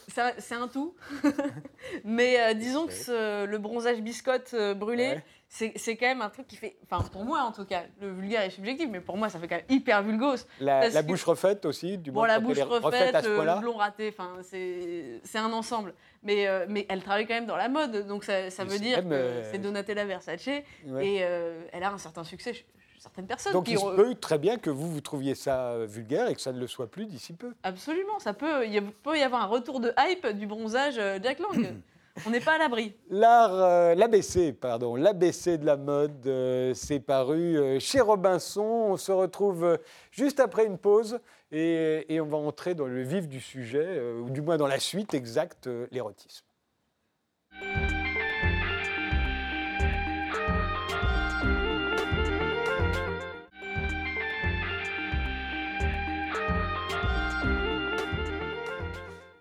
B: C'est un tout. mais disons que le bronzage biscotte brûlé, c'est quand même un truc qui fait. Enfin, pour moi en tout cas, le vulgaire est subjectif, mais pour moi, ça fait quand même hyper vulgose.
A: La, bouche refaite aussi, du
B: bon, la bouche refaite, le blond raté, enfin, c'est un ensemble. Mais, euh, mais elle travaille quand même dans la mode, donc ça, ça veut dire que euh, c'est Donatella Versace et euh, elle a un certain succès chez certaines personnes.
A: Donc il se peut très bien que vous, vous trouviez ça vulgaire et que ça ne le soit plus d'ici peu.
B: Absolument, ça peut, il peut y avoir un retour de hype du bronzage Jack Lang. On n'est pas à l'abri.
A: L'art, l'ABC, pardon, l'ABC de la mode, c'est paru chez Robinson. On se retrouve juste après une pause. Et, on va entrer dans le vif du sujet, euh, ou du moins dans la suite exacte, euh, l'érotisme.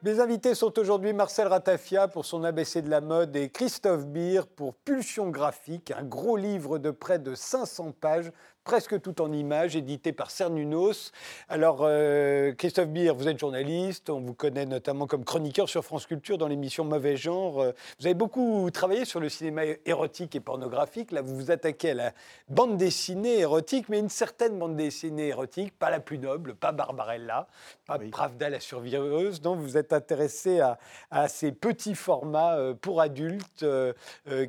A: Mes invités sont aujourd'hui Marcel Ratafia pour son ABC de la mode et Christophe Beer pour Pulsion graphique, un gros livre de près de 500 pages presque tout en images, édité par Cernunos. Alors, euh, Christophe Beer, vous êtes journaliste, on vous connaît notamment comme chroniqueur sur France Culture dans l'émission Mauvais Genre. Euh, vous avez beaucoup travaillé sur le cinéma érotique et pornographique. Là, vous vous attaquez à la bande dessinée érotique, mais une certaine bande dessinée érotique, pas la plus noble, pas Barbarella, pas Pravda la survivreuse. Non, vous êtes intéressé à, ces petits formats euh, pour adultes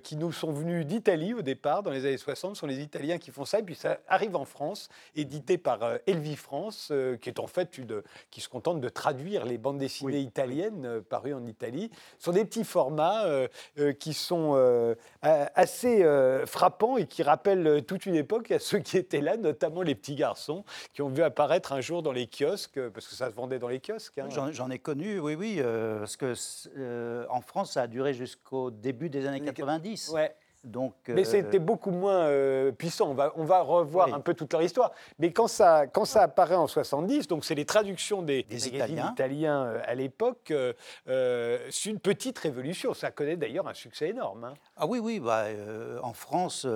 A: qui nous sont venus d'Italie au départ, dans les années 60. Ce sont les Italiens qui font ça, et puis ça arrive en France, édité par euh, Elvi France, euh, qui est en fait une, qui se contente de traduire les bandes dessinées italiennes euh, parues en Italie. Ce sont des petits formats qui sont assez frappants et qui rappellent toute une époque à ceux qui étaient là, notamment les petits garçons qui ont vu apparaître un jour dans les kiosques, parce que ça se vendait dans les kiosques. Hein.
C: J'en ai connu, oui, oui, parce que en France, ça a duré jusqu'au début des années 90.
A: Ouais. Mais c'était beaucoup moins euh, puissant. On va, on va revoir un peu toute leur histoire. Mais quand ça, quand ça apparaît en 70, donc c'est les traductions des, des Italiens, italiens euh, à l'époque, euh, c'est une petite révolution. Ça connaît d'ailleurs un succès énorme. Hein.
C: Ah oui, oui. Bah, en France,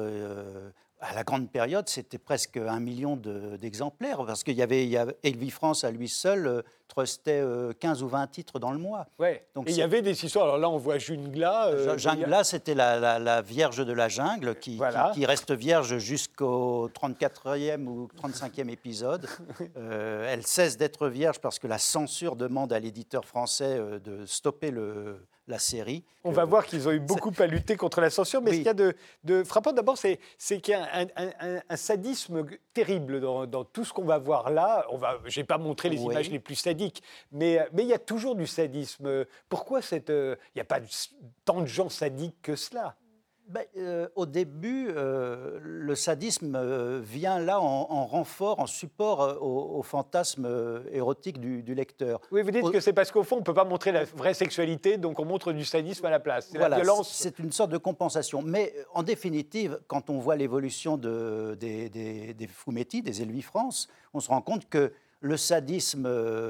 C: à la grande période, c'était presque un million d'exemplaires, parce qu'il y y avait Elvi France à lui seul euh, trustait 15 euh, ou 20 titres dans le mois.
A: Ouais. Donc Et il y avait des histoires. Alors là, on voit Jungla.
C: Euh, Jungla, c'était la, la, Vierge de la jungle qui, qui, reste vierge jusqu'au 34e ou 35e épisode. elle cesse d'être vierge parce que la censure demande à l'éditeur français de stopper le, la série.
A: On va voir qu'ils ont eu beaucoup à lutter contre la censure, mais ce qu'il y a de, frappant d'abord, c'est qu'il y a un, sadisme terrible dans, tout ce qu'on va voir là. Je n'ai pas montré les images les plus sadiques, mais, mais il y a toujours du sadisme. Pourquoi cette, il n'y a pas tant de gens sadiques que cela?
C: Ben, euh, au début, euh, le sadisme euh, vient là en, renfort, en support au, fantasme érotique du, lecteur.
A: Oui, vous dites que c'est parce qu'au fond, on ne peut pas montrer la vraie sexualité, donc on montre du sadisme à la place. C'est la violence.
C: C'est une sorte de compensation. Mais en définitive, quand on voit l'évolution de, des, des, des fumetti, des Elvis France, on se rend compte que le sadisme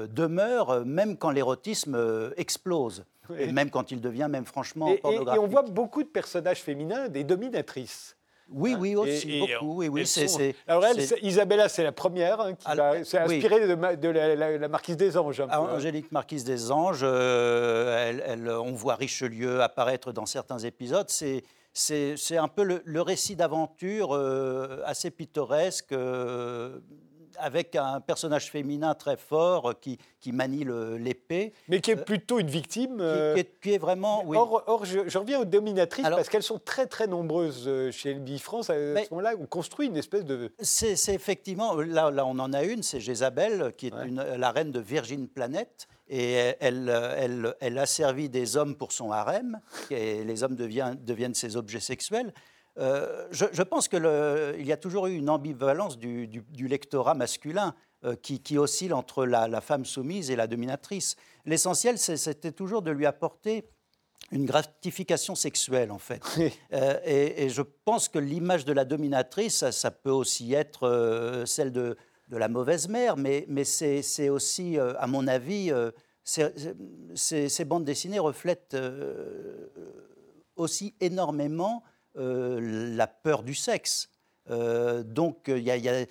C: demeure même quand l'érotisme explose. Et même quand il devient même franchement
A: et,
C: pornographique.
A: Et, on voit beaucoup de personnages féminins, des dominatrices.
C: Oui, oui, aussi, beaucoup. Oui, oui,
A: c'est, Alors elle, Isabella, c'est la première hein, qui s'est inspirée de, la, Marquise des Anges.
C: Ah, Angélique Marquise des Anges, euh, elle, on voit Richelieu apparaître dans certains épisodes. C'est, c'est, un peu le, récit d'aventure euh, assez pittoresque. Euh, avec un personnage féminin très fort qui, qui manie l'épée.
A: Mais qui est euh, plutôt une victime.
C: Qui, est, vraiment. Oui.
A: Or, je, reviens aux dominatrices parce qu'elles sont très très nombreuses euh, chez Elbi France. À ce moment-là, on construit une espèce de.
C: C'est effectivement. Là, là, on en a une, c'est Jézabel, qui est une, la reine de Virgin Planet. Et elle, elle, elle, a servi des hommes pour son harem, et les hommes deviennent, deviennent ses objets sexuels. Euh, je, pense qu'il y a toujours eu une ambivalence du, lectorat masculin euh, qui, oscille entre la, femme soumise et la dominatrice. L'essentiel, c'était toujours de lui apporter une gratification sexuelle, en fait. Euh, et, je pense que l'image de la dominatrice, ça, peut aussi être celle de, la mauvaise mère, mais, c'est aussi, à mon avis, ces bandes dessinées reflètent aussi énormément la peur du sexe. Euh, donc il y a,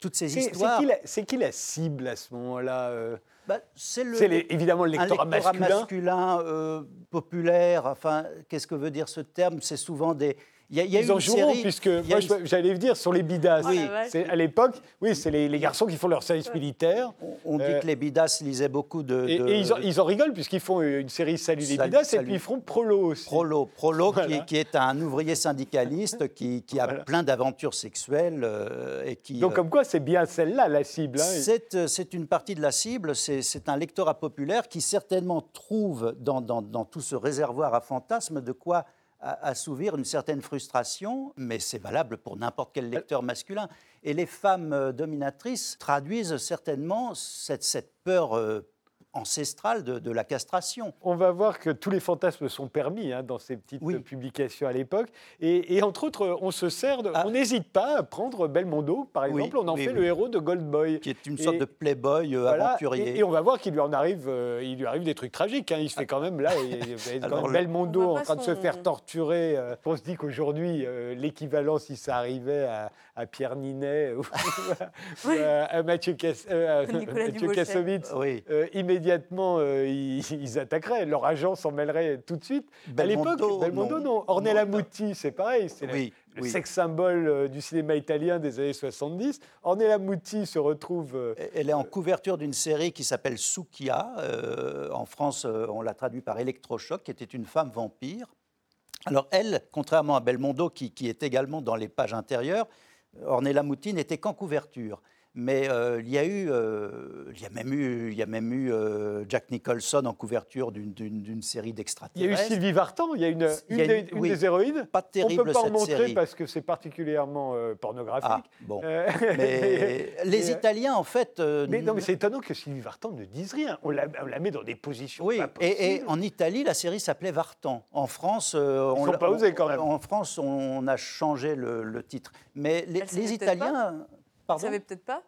C: toutes ces histoires.
A: C'est qui, la cible à ce moment-là
C: bah, c'est
A: évidemment le lectorat, masculin,
C: masculin populaire. Enfin, qu'est-ce que veut dire ce terme? C'est souvent des,
A: ils en joueront, puisque moi, j'allais dire, sur les bidas. Oui. à l'époque, oui, c'est les, garçons qui font leur service militaire.
C: On, dit euh, que les bidas lisaient beaucoup de.
A: Et, ils, en, rigolent, puisqu'ils font une série Salut les bidas, et puis ils feront Prolo aussi.
C: Prolo, Prolo qui, est un ouvrier syndicaliste qui, a plein d'aventures sexuelles. Euh, et qui,
A: Donc, euh, comme quoi, c'est bien celle-là, la cible. Hein.
C: C'est une partie de la cible, c'est un lectorat populaire qui certainement trouve dans, dans tout ce réservoir à fantasmes de quoi assouvir une certaine frustration, mais c'est valable pour n'importe quel lecteur masculin. Et les femmes euh, dominatrices traduisent certainement cette, cette peur euh, ancestrale de, la castration.
A: On va voir que tous les fantasmes sont permis hein, dans ces petites publications à l'époque. Et, entre autres, on se sert, de, ah. on n'hésite pas à prendre Belmondo, par exemple. on en fait le héros de Gold Boy,
C: qui est une sorte de playboy euh, aventurier.
A: Et, on va voir qu'il lui en arrive, euh, il lui arrive des trucs tragiques. Hein. Il se fait quand même là, il, quand même Belmondo en train de se faire torturer. Euh. on se dit qu'aujourd'hui, l'équivalent, si ça arrivait à, Pierre Ninet ou, à, Mathieu, Kass, Kassovitz, immédiatement immédiatement, euh, ils, attaqueraient. Leur agent s'en mêlerait tout de suite. à l'époque, Belmondo, non. Ornella Muti, c'est pareil. C'est le, sex symbole euh, du cinéma italien des années 70. Ornella Muti se retrouve. Euh,
C: Elle est en couverture d'une série qui s'appelle Sukia. en France, on l'a traduit par Electrochoc, qui était une femme vampire. Alors elle, contrairement à Belmondo, qui, qui est également dans les pages intérieures, Ornella Muti n'était qu'en couverture. Mais euh, il y a eu, euh, il y a même eu, il y a même eu euh, Jack Nicholson en couverture d'une série d'extraterrestres.
A: Il y a eu Sylvie Vartan, il y a une, une, des, une des, héroïnes.
C: Pas terrible
A: On peut pas
C: en
A: montrer parce que c'est particulièrement pornographique. Ah,
C: bon. mais les Italiens, en fait.
A: mais non, mais c'est étonnant que Sylvie Vartan ne dise rien. On la, on la met dans des positions.
C: Oui.
A: Pas
C: et, et, en Italie, la série s'appelait Vartan. En France,
A: on n'a pas osé quand même.
C: En France, on a changé le, le titre. Mais les, les Italiens.
B: Pardon Vous savez peut-être pas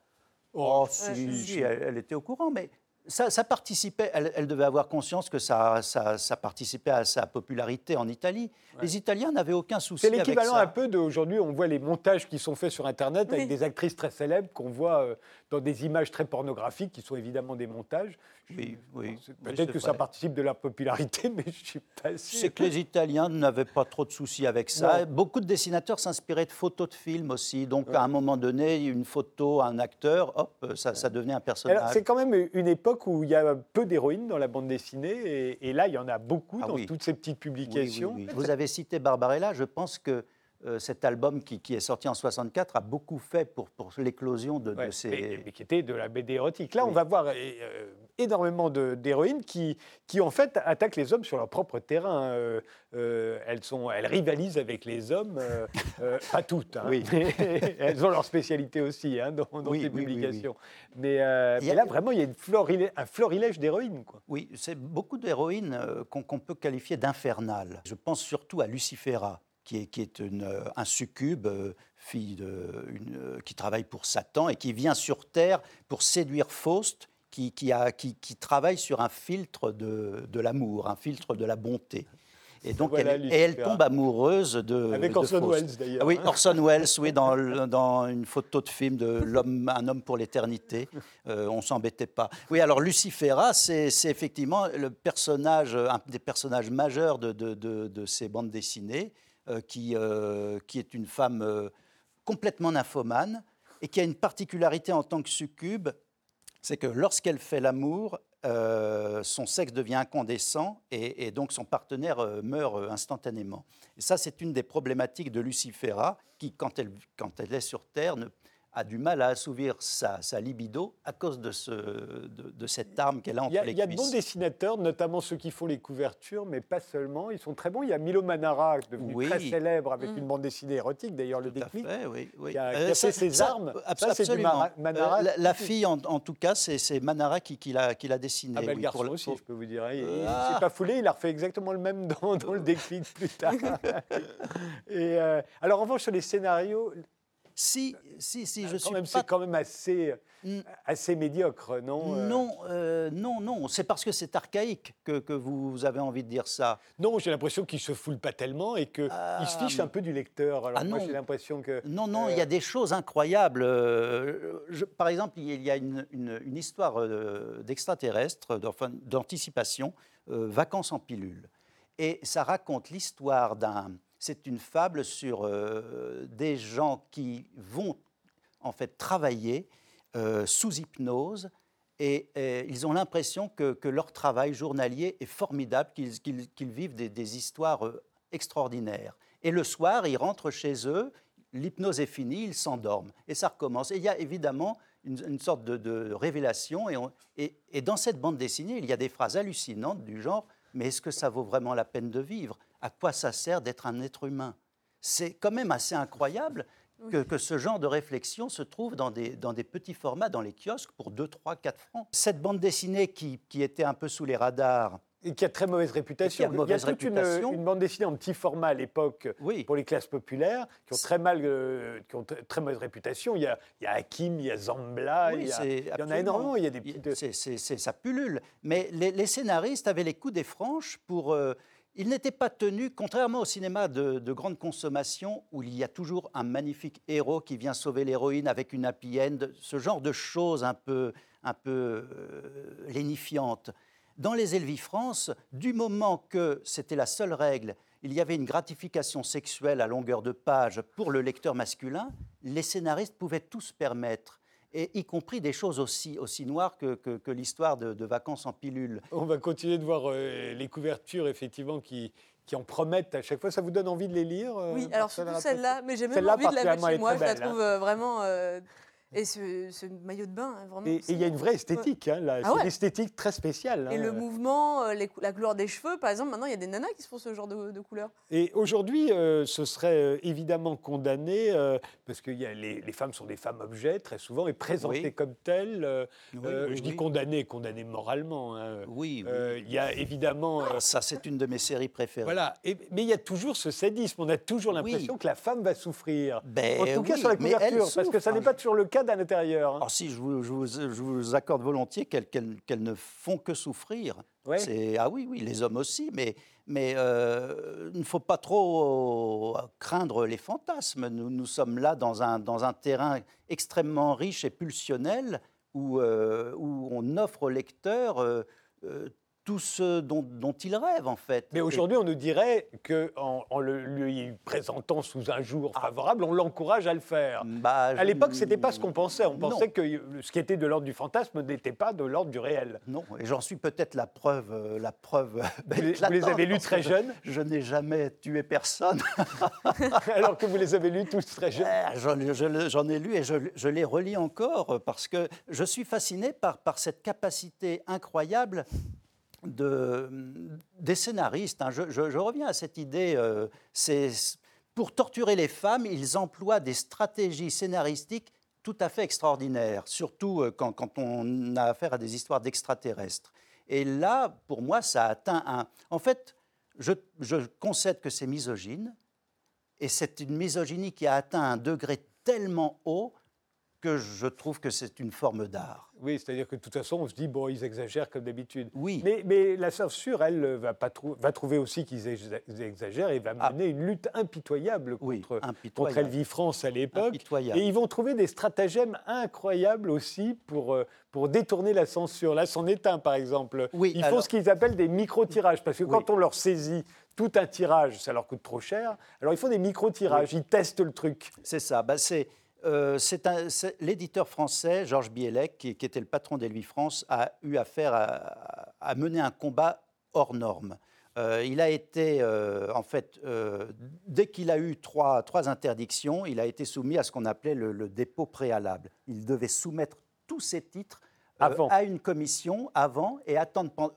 C: Oh, si, elle, était au courant, mais ça, participait, elle, devait avoir conscience que ça, ça, participait à sa popularité en Italie. Les Italiens n'avaient aucun souci
A: avec ça. C'est l'équivalent un peu d'aujourd'hui, on voit les montages qui sont faits sur Internet avec des actrices très célèbres qu'on voit euh, dans des images très pornographiques, qui sont évidemment des montages.
C: Oui, oui.
A: Peut-être que ça participe de la popularité, mais je ne suis pas sûr.
C: C'est que les Italiens n'avaient pas trop de soucis avec ça. Beaucoup de dessinateurs s'inspiraient de photos de films aussi. Donc, à un moment donné, une photo, un acteur, hop, ça, ça devenait un personnage.
A: C'est quand même une époque où il y a peu d'héroïnes dans la bande dessinée, et, là, il y en a beaucoup ah dans toutes ces petites publications.
C: Vous avez cité Barbarella, je pense que euh, cet album qui, est sorti en 64 a beaucoup fait pour, pour l'éclosion de, ces...
A: Mais, qui était de la BD érotique. Là, on va voir, euh, énormément d'héroïnes qui, qui, en fait, attaquent les hommes sur leur propre terrain. Euh, euh, elles, sont, elles rivalisent avec les hommes, pas toutes, hein, oui. elles ont leur spécialité aussi hein, dans, dans ces publications. mais, là, vraiment, il y a une un florilège d'héroïnes.
C: Oui, c'est beaucoup d'héroïnes qu'on peut qualifier d'infernales. Je pense surtout à Lucifera qui est, qui est une, un succube, fille de, une, qui travaille pour Satan et qui vient sur Terre pour séduire Faust, qui, qui, a, qui, qui travaille sur un filtre de, de l'amour, un filtre de la bonté. Et donc, elle, et elle tombe amoureuse de.
A: Avec Orson Welles, d'ailleurs.
C: Ah oui, Orson Welles, oui, dans, dans, une photo de film de l'homme, Un homme pour l'éternité. Euh, on s'embêtait pas. Oui, alors Lucifera, c'est effectivement le personnage, un des personnages majeurs de, de, de, ces bandes dessinées, euh, qui, euh, qui est une femme euh, complètement nymphomane et qui a une particularité en tant que succube, c'est que lorsqu'elle fait l'amour, euh, son sexe devient incandescent et, donc son partenaire euh, meurt euh, instantanément. Et ça, c'est une des problématiques de Lucifera, qui, quand elle, quand elle est sur Terre, ne, a du mal à assouvir sa, libido à cause de, ce, de, cette arme qu'elle a entre
A: les
C: cuisses.
A: Il y a de bons dessinateurs, notamment ceux qui font les couvertures, mais pas seulement. Ils sont très bons. Il y a Milo Manara, devenu très célèbre avec mm. une bande dessinée érotique, d'ailleurs, le déclic,
C: oui, oui.
A: qui a, euh, ses armes. Ça, du Manara.
C: Euh, la, fille, en, tout cas, c'est Manara qui, qui l'a dessiné.
A: Ah, ben, le garçon aussi, je peux vous dire. Il ne ah. s'est pas foulé, il a refait exactement le même dans, le déclic plus tard. Et, euh, alors, en revanche, sur les scénarios,
C: si, si, si, je
A: suis
C: pas...
A: C'est quand même assez, hmm. assez médiocre, non
C: euh? Non, euh, non, non. C'est parce que c'est archaïque que, que, vous avez envie de dire ça.
A: Non, j'ai l'impression qu'il se foule pas tellement et qu'il ah, se fiche un peu du lecteur. Alors ah, moi, j'ai l'impression que...
C: Non, non, il y a euh, des choses incroyables. par exemple, il y a une, une, une histoire d'extraterrestre, d'anticipation, Vacances en pilule. Et ça raconte l'histoire d'un c'est une fable sur euh, des gens qui vont en fait travailler euh, sous hypnose et, ils ont l'impression que, leur travail journalier est formidable, qu'ils vivent des, histoires euh, extraordinaires. Et le soir, ils rentrent chez eux, l'hypnose est finie, ils s'endorment et ça recommence. Et il y a évidemment une, sorte de, révélation et, et dans cette bande dessinée, il y a des phrases hallucinantes du genre mais est-ce que ça vaut vraiment la peine de vivre? À quoi ça sert d'être un être humain C'est quand même assez incroyable que, ce genre de réflexion se trouve dans des, dans des petits formats, dans les kiosques, pour 2, 3, 4 francs. Cette bande dessinée qui, qui était un peu sous les radars,
A: et qui a très mauvaise réputation.
C: il y a toute
A: Une, bande dessinée en petit format à l'époque pour les classes populaires qui ont très mal, euh, qui ont très mauvaise réputation. Il y a, il y a Hakim, il y a Zambla, il, y en a énormément. Il y a des
C: c'est, ça pullule. Mais les, scénaristes avaient les coups des franches pour. Euh, il n'était pas tenu, contrairement au cinéma de, grande consommation, où il y a toujours un magnifique héros qui vient sauver l'héroïne avec une happy end, ce genre de choses un peu, un peu euh, lénifiantes. Dans les Elvis France, du moment que c'était la seule règle, il y avait une gratification sexuelle à longueur de page pour le lecteur masculin, les scénaristes pouvaient tout se permettre et y compris des choses aussi, aussi noires que, que, l'histoire de, vacances en pilule.
A: On va continuer de voir euh, les couvertures, effectivement, qui, qui en promettent à chaque fois. Ça vous donne envie de les lire
B: euh, Oui, alors surtout celle-là, mais j'ai même envie de la mettre chez moi. Je la trouve hein. euh, vraiment et ce, maillot de bain, hein, vraiment.
A: Et il y a une vraie esthétique, hein, là. Ah c'est une esthétique très spéciale.
B: Et le hein. mouvement, euh, la couleur des cheveux, par exemple, maintenant il y a des nanas qui se font ce genre de, de couleur.
A: Et aujourd'hui, euh, ce serait euh, évidemment condamné, parce que y a les, femmes sont des femmes objets très souvent, et présentées comme telles. je dis condamnées, condamnées moralement.
C: Oui,
A: Il y a évidemment.
C: Ah, ça, c'est une de mes séries préférées.
A: Voilà. mais il y a toujours ce sadisme. On a toujours l'impression que la femme va souffrir.
C: Ben,
A: en tout cas sur la couverture, parce que ça n'est pas toujours le cas à l'intérieur.
C: Hein. si, je vous, accorde volontiers qu'elles ne font que souffrir. Ah oui, oui, les hommes aussi, mais, mais euh, il ne faut pas trop craindre les fantasmes. Nous, nous sommes là dans un, dans un terrain extrêmement riche et pulsionnel où, euh, où on offre au lecteur euh, tout ce dont, il rêve, en fait.
A: Mais aujourd'hui, on nous dirait qu'en en, le lui présentant sous un jour ah. favorable, on l'encourage à le faire. Bah, à l'époque, ce n'était pas ce qu'on pensait. On pensait que ce qui était de l'ordre du fantasme n'était pas de l'ordre du réel.
C: Non, et j'en suis peut-être la preuve. Euh, la preuve
A: vous, les, avez lus très jeunes?
C: Je, n'ai jamais tué personne.
A: Alors que vous les avez lus tous très jeunes?
C: J'en ai lu et je, je, les relis encore parce que je suis fasciné par, par cette capacité incroyable de, des scénaristes. Hein. Je, reviens à cette idée, euh, pour torturer les femmes, ils emploient des stratégies scénaristiques tout à fait extraordinaires, surtout euh, quand, quand on a affaire à des histoires d'extraterrestres. Et là, pour moi, ça atteint un... En fait, je, je concède que c'est misogyne, et c'est une misogynie qui a atteint un degré tellement haut que je trouve que c'est une forme d'art.
A: Oui, c'est-à-dire que de toute façon, on se dit, bon, ils exagèrent comme d'habitude.
C: Oui.
A: Mais, mais, la censure, elle, va, pas va trouver aussi qu'ils exagèrent et va ah. mener une lutte impitoyable contre, contre Elvie France à l'époque. Et ils vont trouver des stratagèmes incroyables aussi pour, euh, pour détourner la censure. Là, c'en est un, par exemple. Oui, ils font ce qu'ils appellent des micro-tirages, parce que quand on leur saisit tout un tirage, ça leur coûte trop cher. Alors, ils font des micro-tirages, ils testent le truc.
C: C'est ça. Bah, c'est euh, c'est l'éditeur français, Georges Bielek, qui, était le patron d'Elvi France, a eu affaire à, mener un combat hors norme. Euh, il a été, euh, en fait, dès qu'il a eu trois, trois, interdictions, il a été soumis à ce qu'on appelait le, dépôt préalable. Il devait soumettre tous ses titres à une commission avant et attendre pendant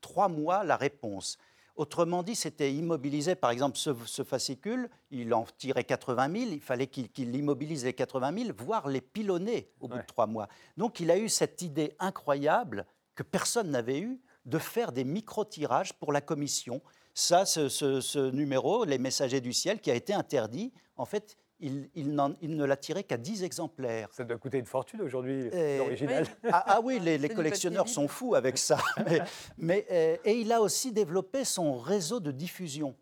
C: trois mois la réponse. Autrement dit, c'était immobilisé. Par exemple, ce, fascicule, il en tirait 80 000. Il fallait qu'il immobilise les 80 000, voire les pilonner au bout de trois mois. Donc, il a eu cette idée incroyable que personne n'avait eue de faire des micro-tirages pour la commission. Ça, ce, ce, numéro, Les Messagers du Ciel, qui a été interdit, en fait, il, ne l'a tiré qu'à 10 exemplaires.
A: Ça doit coûter une fortune aujourd'hui, l'original.
C: Ah, ah, oui, les, collectionneurs sont fous avec ça. mais, euh, et il a aussi développé son réseau de diffusion.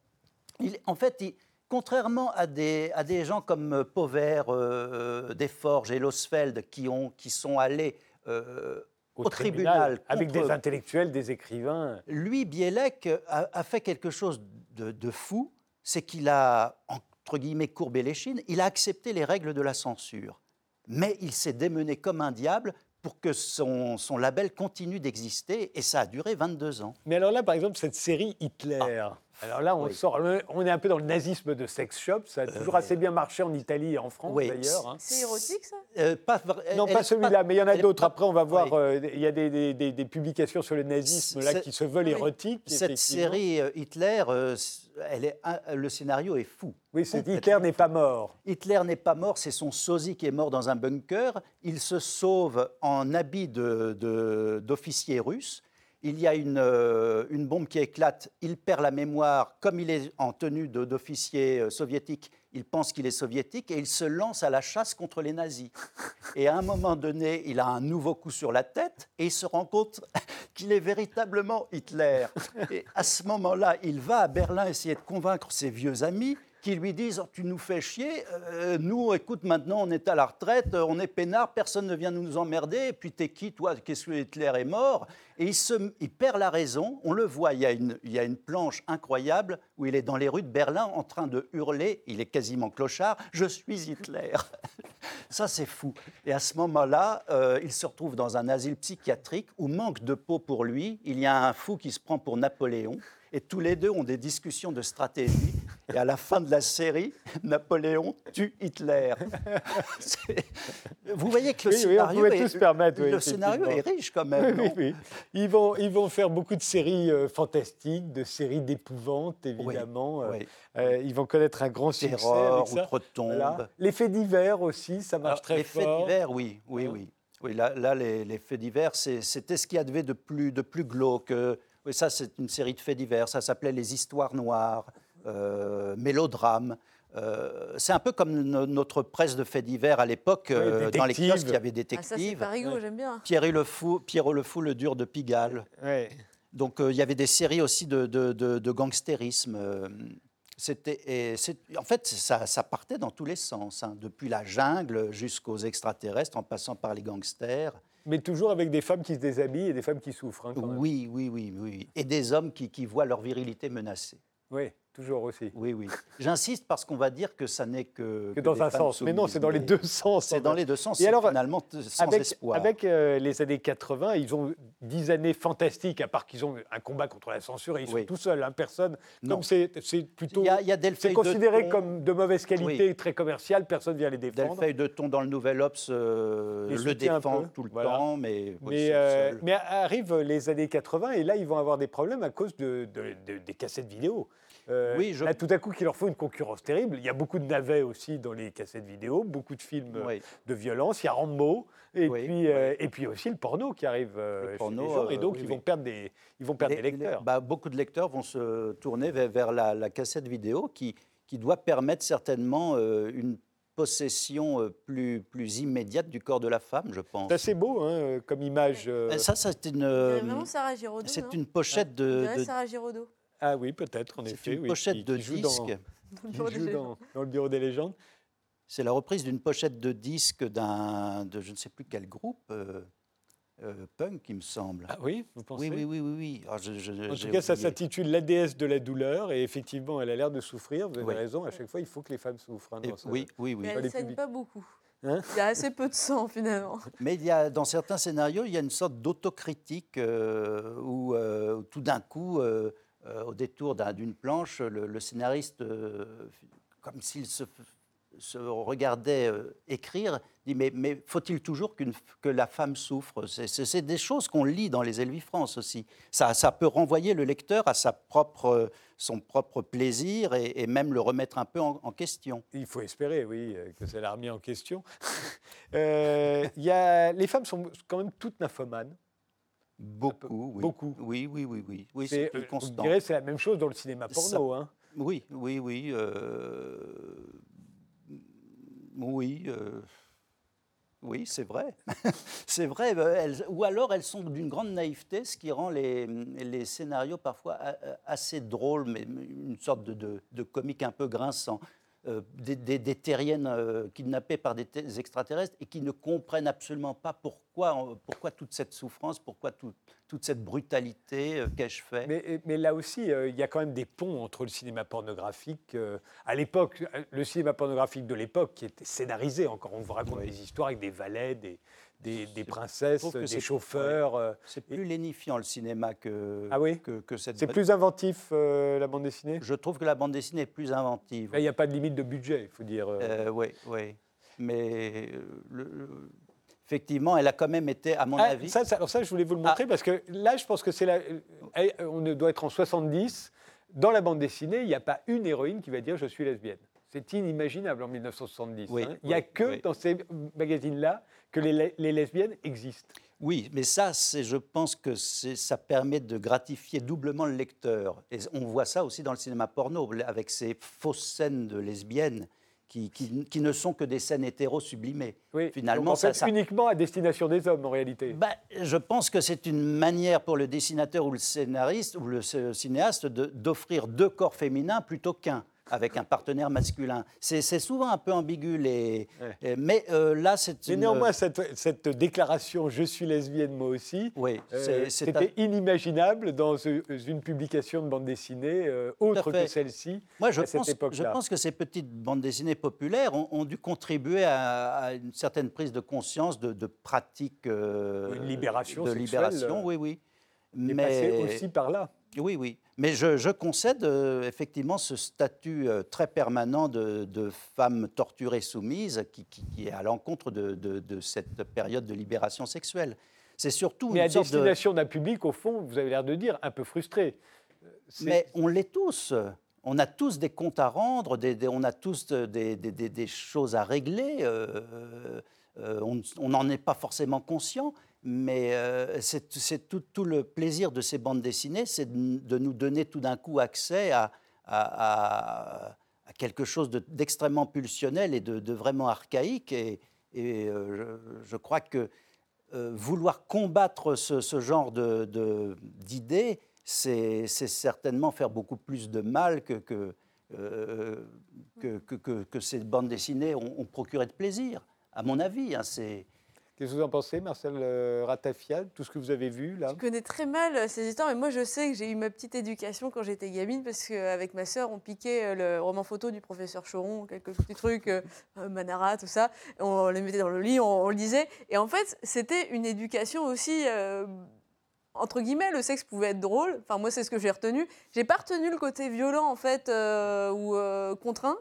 C: Il, en fait, contrairement à des, à des, gens comme Pauvert, euh, Desforges et Losfeld qui, ont, qui sont allés euh, au, tribunal,
A: avec des intellectuels, des écrivains.
C: Lui, Bielek, a, fait quelque chose de, de fou, c'est qu'il a, entre guillemets, courbé les chines, il a accepté les règles de la censure. Mais il s'est démené comme un diable pour que son, son label continue d'exister, et ça a duré 22 ans.
A: Mais alors là, par exemple, cette série Hitler, ah. Alors là, on, sort, on est un peu dans le nazisme de sex shop. Ça a euh, toujours assez bien marché en Italie et en France d'ailleurs.
B: Hein. C'est érotique ça?
C: Euh,
A: Non, pas celui-là, mais il y en a d'autres. Après, on va voir. Euh, il y a des, des, publications sur le nazisme là qui se veulent érotiques.
C: Cette série Hitler, elle est, le scénario est fou.
A: Oui, c'est Hitler n'est pas mort.
C: Hitler n'est pas mort, c'est son sosie qui est mort dans un bunker. Il se sauve en habit d'officier de, russe il y a euh, une, bombe qui éclate, il perd la mémoire, comme il est en tenue d'officier euh, soviétique, il pense qu'il est soviétique et il se lance à la chasse contre les nazis. Et à un moment donné, il a un nouveau coup sur la tête et il se rend compte qu'il est véritablement Hitler. Et à ce moment-là, il va à Berlin essayer de convaincre ses vieux amis qui lui disent oh, Tu nous fais chier, euh, nous, écoute, maintenant, on est à la retraite, on est peinard, personne ne vient nous emmerder, et puis t'es qui, toi Qu'est-ce que Hitler est mort? Et il, se, il perd la raison, on le voit, il y, a une, il y a une planche incroyable où il est dans les rues de Berlin en train de hurler, il est quasiment clochard Je suis Hitler Ça, c'est fou. Et à ce moment-là, euh, il se retrouve dans un asile psychiatrique où manque de peau pour lui. Il y a un fou qui se prend pour Napoléon et tous les deux ont des discussions de stratégie. Et à la fin de la série, Napoléon tue Hitler. Vous voyez que le scénario, est, le scénario est riche quand même.
A: Ils, vont, ils vont faire beaucoup de séries euh, fantastiques, de séries d'épouvante, évidemment. Euh, euh, ils vont connaître un grand succès
C: ça. Outre-tombe.
A: Les faits divers aussi, ça marche très
C: fort. Les faits divers, oui, oui, oui. Oui, là, là les, faits divers, c'était ce qu'il y avait de plus, de plus glauque. Oui, ça, c'est une série de faits divers. Ça s'appelait Les Histoires Noires, euh, Mélodrames. Euh, c'est un peu comme notre presse de faits divers à l'époque, euh, dans les kiosques, il y avait détectives.
B: Ah, ça, c'est j'aime bien.
C: Pierre le Fou, Pierrot le Fou, le dur de Pigalle. Donc, il y avait des séries aussi de, de, de, gangstérisme. C'était, en fait, ça, ça, partait dans tous les sens, hein, depuis la jungle jusqu'aux extraterrestres, en passant par les gangsters.
A: Mais toujours avec des femmes qui se déshabillent et des femmes qui souffrent. hein, quand même.
C: Oui, oui, oui, oui. Et des hommes qui, qui voient leur virilité menacée.
A: Oui, toujours aussi.
C: Oui, oui. J'insiste parce qu'on va dire que ça n'est que,
A: Que dans un sens. Mais non, c'est dans les deux sens.
C: C'est dans les deux sens.
A: Et alors,
C: finalement sans
A: avec,
C: espoir.
A: avec, euh, les années 80, ils ont dix années fantastiques, à part qu'ils ont un combat contre la censure et ils sont
C: Oui.
A: tout seuls, hein, personne.
C: Non.
A: Comme c'est plutôt.
C: Il y a, a
A: C'est
C: Delphine
A: considéré
C: de
A: comme de mauvaise qualité, très commercial, personne ne vient les défendre.
C: Delphine de Thon dans le Nouvel Obs euh, le défend tout le
A: voilà.
C: temps, mais,
A: Mais, euh, mais arrivent les années 80 et là, ils vont avoir des problèmes à cause de, de- de- des cassettes vidéo. Euh,
C: Oui, je-
A: Là, tout à coup, qu'il leur faut une concurrence terrible. Il y a beaucoup de navets aussi dans les cassettes vidéo, beaucoup de films euh,
C: Oui.
A: de violence. Il y a Rambo et,
C: Oui,
A: puis, euh, et puis aussi le porno qui arrive euh,
C: Le
A: chez les gens. Et
C: euh,
A: donc,
C: oui,
A: ils,
C: oui.
A: vont perdre des, ils vont perdre
C: Les-
A: des lecteurs.
C: les- bah, beaucoup de lecteurs vont se tourner vers, vers la, la cassette vidéo qui, qui doit permettre certainement euh, une possession euh, plus, plus immédiate du corps de la femme, je pense.
A: c'est assez beau hein, comme image. euh.
C: Euh, Ça, c'est une,
B: On
C: euh,
B: dirait vraiment Sarah Giraudot.
C: c'est une pochette de, de-
B: Sarah Giraudot.
A: Ah oui, peut-être, en
C: c'est
A: effet.
C: une
A: oui,
C: pochette
A: qui-
C: de
A: qui joue dans-
C: disque.
B: Dans le
A: qui
B: bureau des
A: joue
B: légendes.
A: dans, dans le bureau des légendes.
C: C'est la reprise d'une pochette de disque d'un, de je ne sais plus quel groupe, euh, euh, punk, il me semble.
A: Ah oui, vous pensez?
C: Oui, oui, oui, oui, oui. Alors, je- je-
A: En tout cas, ça s'intitule La déesse de la douleur et effectivement, elle a l'air de souffrir. Vous avez
C: Oui.
A: raison, à chaque fois, il faut que les femmes souffrent. hein,
C: Et-
A: dans ce-
C: oui, oui, oui.
B: Mais elle ne saigne pas beaucoup.
A: Hein?
B: Il y a assez peu de sang finalement.
C: Mais il y a, dans certains scénarios, il y a une sorte d'autocritique euh, où, euh, où tout d'un coup, euh, au détour d'un- d'une planche, le, scénariste, euh, comme s'il se, regardait euh, écrire, dit Mais, faut-il toujours que la femme souffre? C'est- des choses qu'on lit dans les Elvis France aussi. Ça, peut renvoyer le lecteur à sa propre, son propre plaisir et, même le remettre un peu en- question.
A: Il faut espérer, oui, euh, que ça l'a remis en question. Euh, les femmes sont quand même toutes nymphomanes.
C: Beaucoup, oui.
A: Beaucoup.
C: Oui, oui, oui, oui. oui
A: C'est, euh,
C: une
A: vous c'est la même chose dans le cinéma
C: Ça-
A: porno. hein.
C: Oui, oui, oui. euh, Oui, euh, oui, c'est vrai. c'est vrai. elles- ou alors elles sont d'une grande naïveté, ce qui rend les, les scénarios parfois assez drôles, mais une sorte de, de- de comique un peu grinçant. Euh, des, des- des terriennes euh, kidnappées par des, te- extraterrestres et qui ne comprennent absolument pas pourquoi, euh, pourquoi toute cette souffrance, pourquoi tout- toute cette brutalité, qu'ai-je fait
A: Mais, mais là aussi, euh, il y a quand même des ponts entre le cinéma pornographique. euh, à l'époque, le cinéma pornographique de l'époque, qui était scénarisé encore, on vous raconte
C: Oui.
A: des histoires avec des valets, des, des, des princesses, des chauffeurs. euh,
C: C'est plus lénifiant le cinéma que,
A: Ah oui
C: que, que cette.
A: C'est plus inventif, euh, la bande dessinée?
C: Je trouve que la bande dessinée est plus inventive.
A: Il n'y a pas de limite de budget, il faut dire.
C: oui, oui. Mais euh, le- le- effectivement, elle a quand même été, à mon
A: Ah,
C: avis.
A: ça, ça- alors ça, je voulais vous le montrer parce que là, je pense que c'est la. On doit être en 70. Dans la bande dessinée, il n'y a pas une héroïne qui va dire je suis lesbienne. C'est inimaginable en 1970.
C: Oui,
A: hein. Il n'y a
C: oui,
A: que
C: oui.
A: dans ces magazines-là que les, le- les lesbiennes existent.
C: Oui, mais ça, je pense que ça permet de gratifier doublement le lecteur. Et on voit ça aussi dans le cinéma porno, avec ces fausses scènes de lesbiennes qui, qui- qui ne sont que des scènes hétéros sublimées.
A: Oui.
C: Finalement,
A: Donc, en
C: ça-
A: fait,
C: ça-
A: uniquement à destination des hommes en réalité.
C: Ben, je pense que c'est une manière pour le dessinateur ou le scénariste ou le cinéaste de- d'offrir deux corps féminins plutôt qu'un avec un partenaire masculin. C'est souvent un peu ambigu, les,
A: Ouais.
C: mais euh, là, c'est
A: Mais néanmoins, cette, cette déclaration je suis lesbienne moi aussi,
C: oui,
A: euh, c'était inimaginéable dans une publication de bande dessinée euh, autre que celle-ci.
C: Moi, je
A: à cette
C: pense, je
A: époque-là.
C: pense que ces petites bandes dessinées populaires ont, ont dû contribuer à, à une certaine prise de conscience de, de pratiques euh,
A: Une libération
C: de
A: sexuelle,
C: libération, oui, oui.
A: est passé aussi par là.
C: Oui, oui. Mais je, je concède euh, effectivement ce statut euh, très permanent de, de femme torturée soumise qui, qui- qui est à l'encontre de, de- de cette période de libération sexuelle. C'est surtout
A: Mais
C: une
A: à
C: sorte
A: destination d'un public, au fond, vous avez l'air de dire, un peu frustré. Euh,
C: Mais on l'est tous. On a tous des comptes à rendre, des- des- on a tous des, choses à régler. euh, on n'en est pas forcément conscient, mais euh, c'est tout, le plaisir de ces bandes dessinées, c'est de, nous donner tout d'un coup accès à, quelque chose de- d'extrêmement pulsionnel et de, vraiment archaïque. Et, euh, je, crois que euh, vouloir combattre ce, genre d'idées, c'est certainement faire beaucoup plus de mal que, que, ces bandes dessinées ont, ont procuré de plaisir, à mon avis. hein, c'est-
A: Qu'est-ce que vous en pensez, Marcel euh, Ratafia, tout ce que vous avez vu là
B: Je connais très mal euh, ces histoires, mais moi je sais que j'ai eu ma petite éducation quand j'étais gamine, parce qu'avec ma sœur, on piquait euh, le roman photo du professeur Choron, quelques petits trucs, Manara, tout ça. On les mettait dans le lit, on, le lisait. Et en fait, c'était une éducation aussi entre guillemets, le sexe pouvait être drôle. Enfin, moi, c'est ce que j'ai retenu. J'ai pas retenu le côté violent, en fait, ou contraint.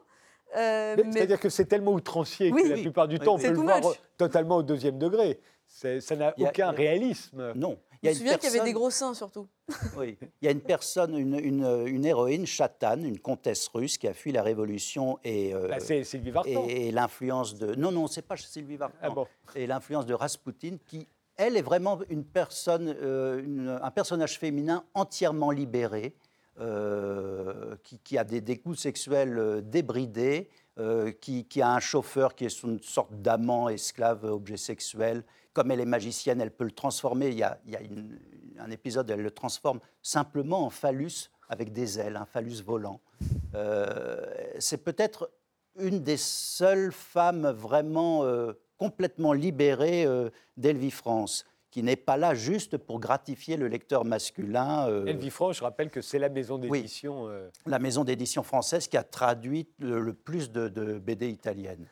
A: Euh, c'est-à-dire que c'est tellement outrancier que la plupart du temps, on peut le voir totalement au deuxième degré. Ça n'a aucun réalisme.
C: Non.
B: Je me souviens qu'il y avait des gros seins surtout.
C: Oui. Il y a une personne, une, une, héroïne, Chatane, une comtesse russe qui a fui la révolution et,
A: euh, bah, Sylvie Vartan.
C: et, l'influence de. Non, non, c'est pas Sylvie Vartan. Ah bon. Et l'influence de Rasputin qui, elle, est vraiment une personne, euh, un personnage féminin entièrement libéré euh, qui, a des, goûts sexuels euh, débridés, euh, qui, a un chauffeur qui est une sorte d'amant, esclave, objet sexuel. Comme elle est magicienne, elle peut le transformer. Il y a, un épisode, elle le transforme simplement en phallus avec des ailes, un phallus volant. c'est peut-être une des seules femmes vraiment complètement libérées d'Elvie France qui n'est pas là juste pour gratifier le lecteur masculin.
A: Euh... Elvie je rappelle que c'est la maison d'édition.
C: Euh, la maison d'édition française qui a traduit le, plus de, BD italiennes.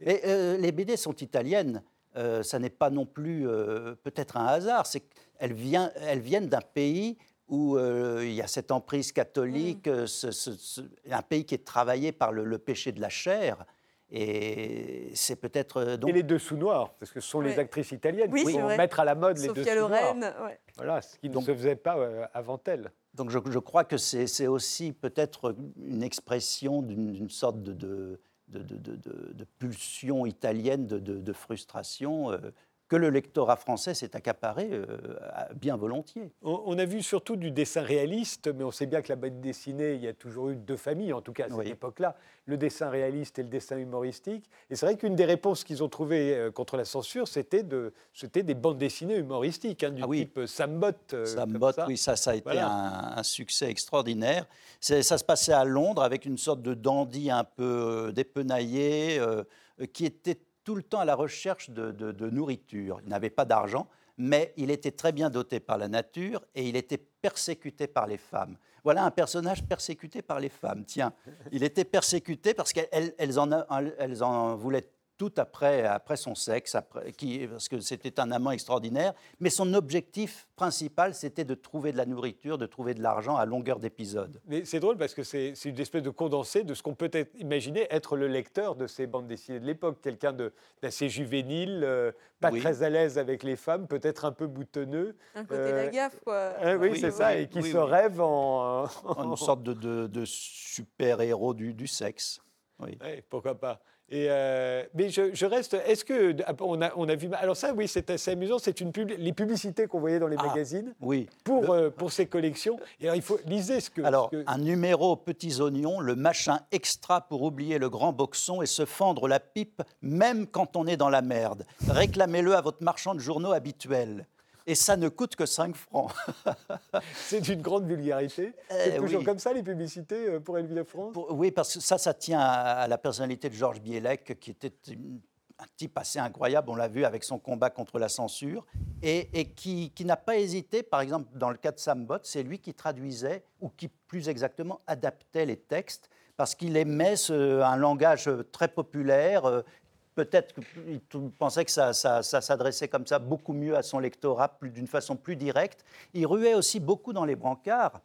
C: Et euh, les BD sont italiennes. Euh, ça n'est pas non plus peut-être un hasard. C'est qu'elles viennent, elles viennent d'un pays où il y a cette emprise catholique, mm. un pays qui est travaillé par le péché de la chair. Et c'est peut-être. Euh,
A: donc... Et les deux sous noirs, parce que ce sont les actrices italiennes qui vont mettre à la mode les deux sous noirs. Ouais. Voilà, ce qui ne se faisait pas euh, avant elles.
C: Donc je, je crois que c'est aussi peut-être une expression d'une sorte de, de, de, pulsion italienne, de, frustration. Euh, que le lectorat français s'est accaparé euh, bien volontiers.
A: On, a vu surtout du dessin réaliste, mais on sait bien que la bande dessinée, il y a toujours eu deux familles, en tout cas à cette époque-là, le dessin réaliste et le dessin humoristique. Et c'est vrai qu'une des réponses qu'ils ont trouvées euh, contre la censure, c'était de, des bandes dessinées humoristiques, hein, du ah type Sambot.
C: Euh, Sambot, oui, ça, ça a été un, succès extraordinaire. Ça se passait à Londres avec une sorte de dandy un peu dépenaillé, qui était tout le temps à la recherche de, nourriture. Il n'avait pas d'argent, mais il était très bien doté par la nature et il était persécuté par les femmes. Voilà un personnage persécuté par les femmes. Tiens, il était persécuté parce qu'elles en, en voulaient tout après, après son sexe, après, qui, parce que c'était un amant extraordinaire. Mais son objectif principal, c'était de trouver de la nourriture, de trouver de l'argent à longueur d'épisode.
A: Mais c'est drôle parce que c'est une espèce de condensé de ce qu'on peut être, imaginer être le lecteur de ces bandes dessinées de l'époque. Quelqu'un d'assez juvénile, euh, pas très à l'aise avec les femmes, peut-être un peu boutonneux.
B: Un côté euh, la gaffe, quoi.
A: Hein, oui, c'est ça, et qui se rêve en...
C: en... une sorte de, de, super-héros du, du sexe.
A: Oui. pourquoi pas. Et euh, mais je, reste. Est-ce que on a, on a vu Alors ça, oui, c'est assez amusant. C'est une les publicités qu'on voyait dans les ah, magazines.
C: Oui.
A: Pour euh, pour ces collections. Et alors, il faut lisez ce que.
C: Alors un numéro petits oignons, le machin extra pour oublier le grand boxon et se fendre la pipe, même quand on est dans la merde. Réclamez-le à votre marchand de journaux habituel et ça ne coûte que 5 francs.
A: c'est d'une grande vulgarité. c'est eh toujours comme ça les publicités euh, pour Elvire France
C: Oui, parce que ça, ça tient à, la personnalité de Georges Bielek, qui était un type assez incroyable, on l'a vu avec son combat contre la censure, et, qui, n'a pas hésité, par exemple dans le cas de Sam Bott, c'est lui qui traduisait, ou qui plus exactement adaptait les textes, parce qu'il aimait un langage très populaire, euh, Peut-être qu'il pensait que ça, s'adressait comme ça beaucoup mieux à son lectorat, d'une façon plus directe. Il ruait aussi beaucoup dans les brancards.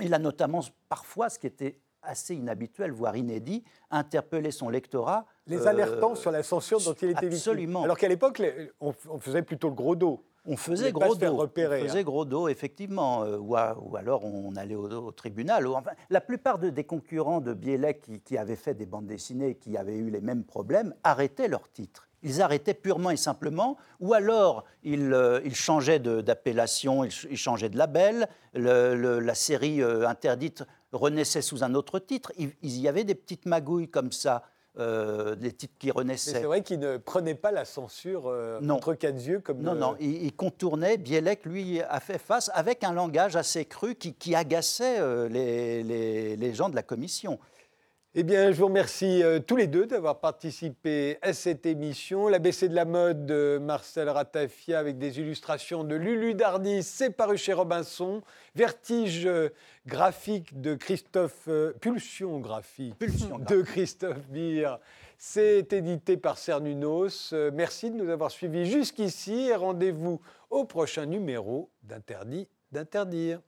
C: Il a notamment parfois, ce qui était assez inhabituel, voire inédit, interpellé son lectorat.
A: Les alertant euh, sur la censure dont il était victime.
C: Absolument.
A: Alors qu'à l'époque, on, faisait plutôt le gros dos.
C: On faisait gros dos. on faisait hein. gros dos, effectivement. Euh, ou, alors on allait au, tribunal. Enfin, la plupart des concurrents de Bielek qui, qui, avaient fait des bandes dessinées, qui avaient eu les mêmes problèmes, arrêtaient leurs titres. Ils arrêtaient purement et simplement, ou alors ils, euh, changeaient d'appellation, ils, changeaient de label, la série euh, interdite renaissait sous un autre titre. Il, il y avait des petites magouilles comme ça euh, des titres qui renaissaient.
A: C'est vrai qu'il ne prenait pas la censure euh, entre quatre yeux comme.
C: Non, non, il, contournait. Bielek, lui, a fait face avec un langage assez cru qui, agaçait euh, les, les, gens de la commission.
A: Eh bien, je vous remercie euh, tous les deux d'avoir participé à cette émission. L'ABC de la mode de Marcel Ratafia avec des illustrations de Lulu Dardis, c'est paru chez Robinson. Vertige euh, graphique de Christophe, euh, pulsion graphique de Christophe Beer. C'est édité par Cernunos. merci de nous avoir suivis jusqu'ici et rendez-vous au prochain numéro d'Interdit d'interdire.